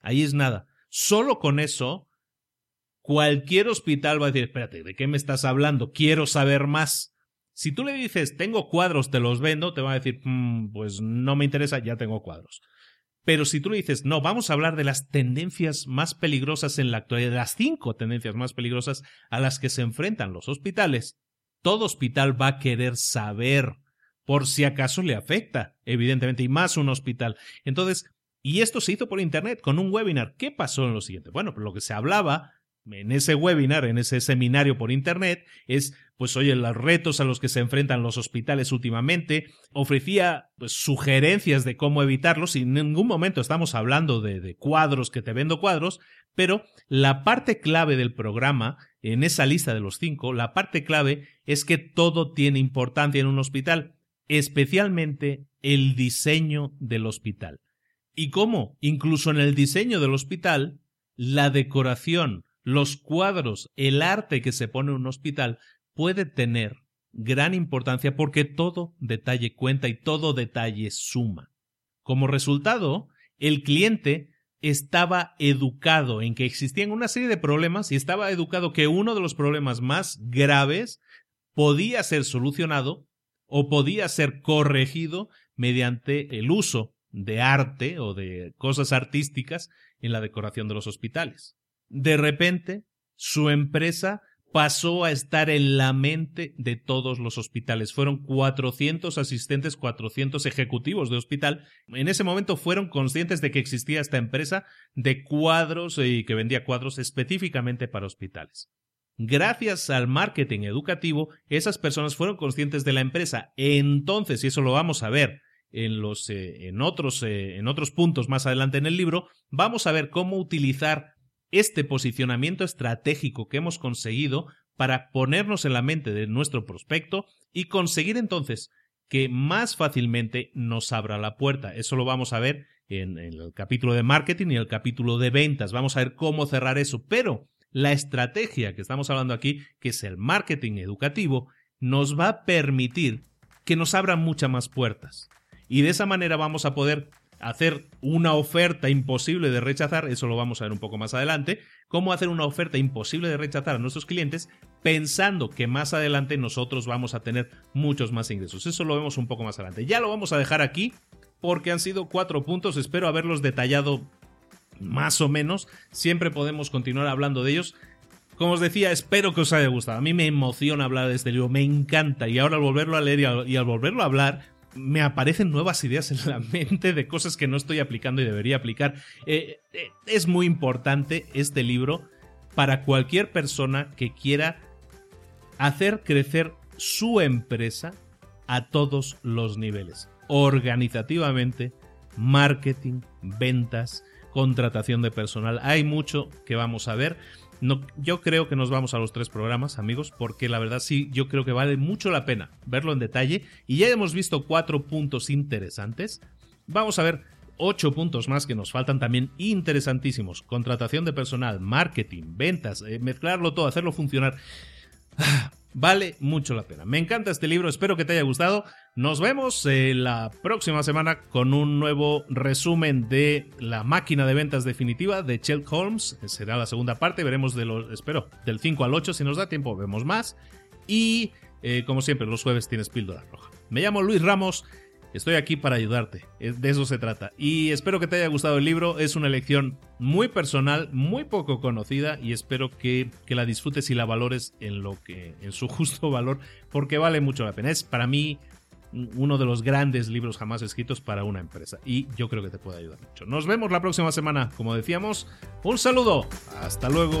Speaker 2: Ahí es nada. Solo con eso, cualquier hospital va a decir, espérate, ¿de qué me estás hablando? Quiero saber más. Si tú le dices, tengo cuadros, te los vendo, te va a decir, mm, pues no me interesa, ya tengo cuadros. Pero si tú le dices, no, vamos a hablar de las tendencias más peligrosas en la actualidad, de las cinco tendencias más peligrosas a las que se enfrentan los hospitales, todo hospital va a querer saber por si acaso le afecta, evidentemente, y más un hospital. Entonces, Y esto se hizo por internet con un webinar. ¿Qué pasó en lo siguiente? Bueno, pues lo que se hablaba en ese webinar, en ese seminario por internet, es, pues oye, los retos a los que se enfrentan los hospitales últimamente, ofrecía pues, sugerencias de cómo evitarlos, y en ningún momento estamos hablando de, de cuadros que te vendo cuadros, pero la parte clave del programa, en esa lista de los cinco, la parte clave es que todo tiene importancia en un hospital, especialmente el diseño del hospital. ¿Y cómo? Incluso en el diseño del hospital, la decoración, los cuadros, el arte que se pone en un hospital puede tener gran importancia porque todo detalle cuenta y todo detalle suma. Como resultado, el cliente estaba educado en que existían una serie de problemas y estaba educado que uno de los problemas más graves podía ser solucionado o podía ser corregido mediante el uso de arte o de cosas artísticas en la decoración de los hospitales. De repente, su empresa pasó a estar en la mente de todos los hospitales. Fueron 400 asistentes, 400 ejecutivos de hospital. En ese momento fueron conscientes de que existía esta empresa de cuadros y que vendía cuadros específicamente para hospitales. Gracias al marketing educativo, esas personas fueron conscientes de la empresa. Entonces, y eso lo vamos a ver en, los, eh, en, otros, eh, en otros puntos más adelante en el libro, vamos a ver cómo utilizar este posicionamiento estratégico que hemos conseguido para ponernos en la mente de nuestro prospecto y conseguir entonces que más fácilmente nos abra la puerta. Eso lo vamos a ver en, el capítulo de marketing y el capítulo de ventas. Vamos a ver cómo cerrar eso. Pero la estrategia que estamos hablando aquí, que es el marketing educativo, nos va a permitir que nos abran muchas más puertas y de esa manera vamos a poder hacer una oferta imposible de rechazar, eso lo vamos a ver un poco más adelante, cómo hacer una oferta imposible de rechazar a nuestros clientes pensando que más adelante nosotros vamos a tener muchos más ingresos. Eso lo vemos un poco más adelante. Ya lo vamos a dejar aquí porque han sido cuatro puntos, espero haberlos detallado más o menos, siempre podemos continuar hablando de ellos. Como os decía, espero que os haya gustado. A mí me emociona hablar de este libro, me encanta. Y ahora al volverlo a leer y al, volverlo a hablar, me aparecen nuevas ideas en la [LAUGHS] mente de cosas que no estoy aplicando y debería aplicar. Eh, eh, es muy importante este libro para cualquier persona que quiera hacer crecer su empresa a todos los niveles. Organizativamente, marketing, ventas, contratación de personal. Hay mucho que vamos a ver yo creo que nos vamos a los tres programas, amigos, porque la verdad sí, yo creo que vale mucho la pena verlo en detalle. Y ya hemos visto cuatro puntos interesantes. Vamos a ver ocho puntos más que nos faltan también interesantísimos. Contratación de personal, marketing, ventas, eh, mezclarlo todo, hacerlo funcionar. Ah, Vale mucho la pena. Me encanta este libro, espero que te haya gustado. Nos vemos eh, la próxima semana con un nuevo resumen de La máquina de ventas definitiva de Chet Holmes. Será la segunda parte, veremos de los, espero, del 5 al 8, si nos da tiempo vemos más. Y eh, como siempre, los jueves tienes píldora roja. Me llamo Luis Ramos Estoy aquí para ayudarte, de eso se trata. Y espero que te haya gustado el libro, es una lección muy personal, muy poco conocida y espero que, la disfrutes y la valores en, lo que, en su [LAUGHS] justo valor, porque vale mucho la pena. Es para mí uno de los grandes libros jamás escritos para una empresa y yo creo que te puede ayudar mucho. Nos vemos la próxima semana, como decíamos, un saludo, hasta luego.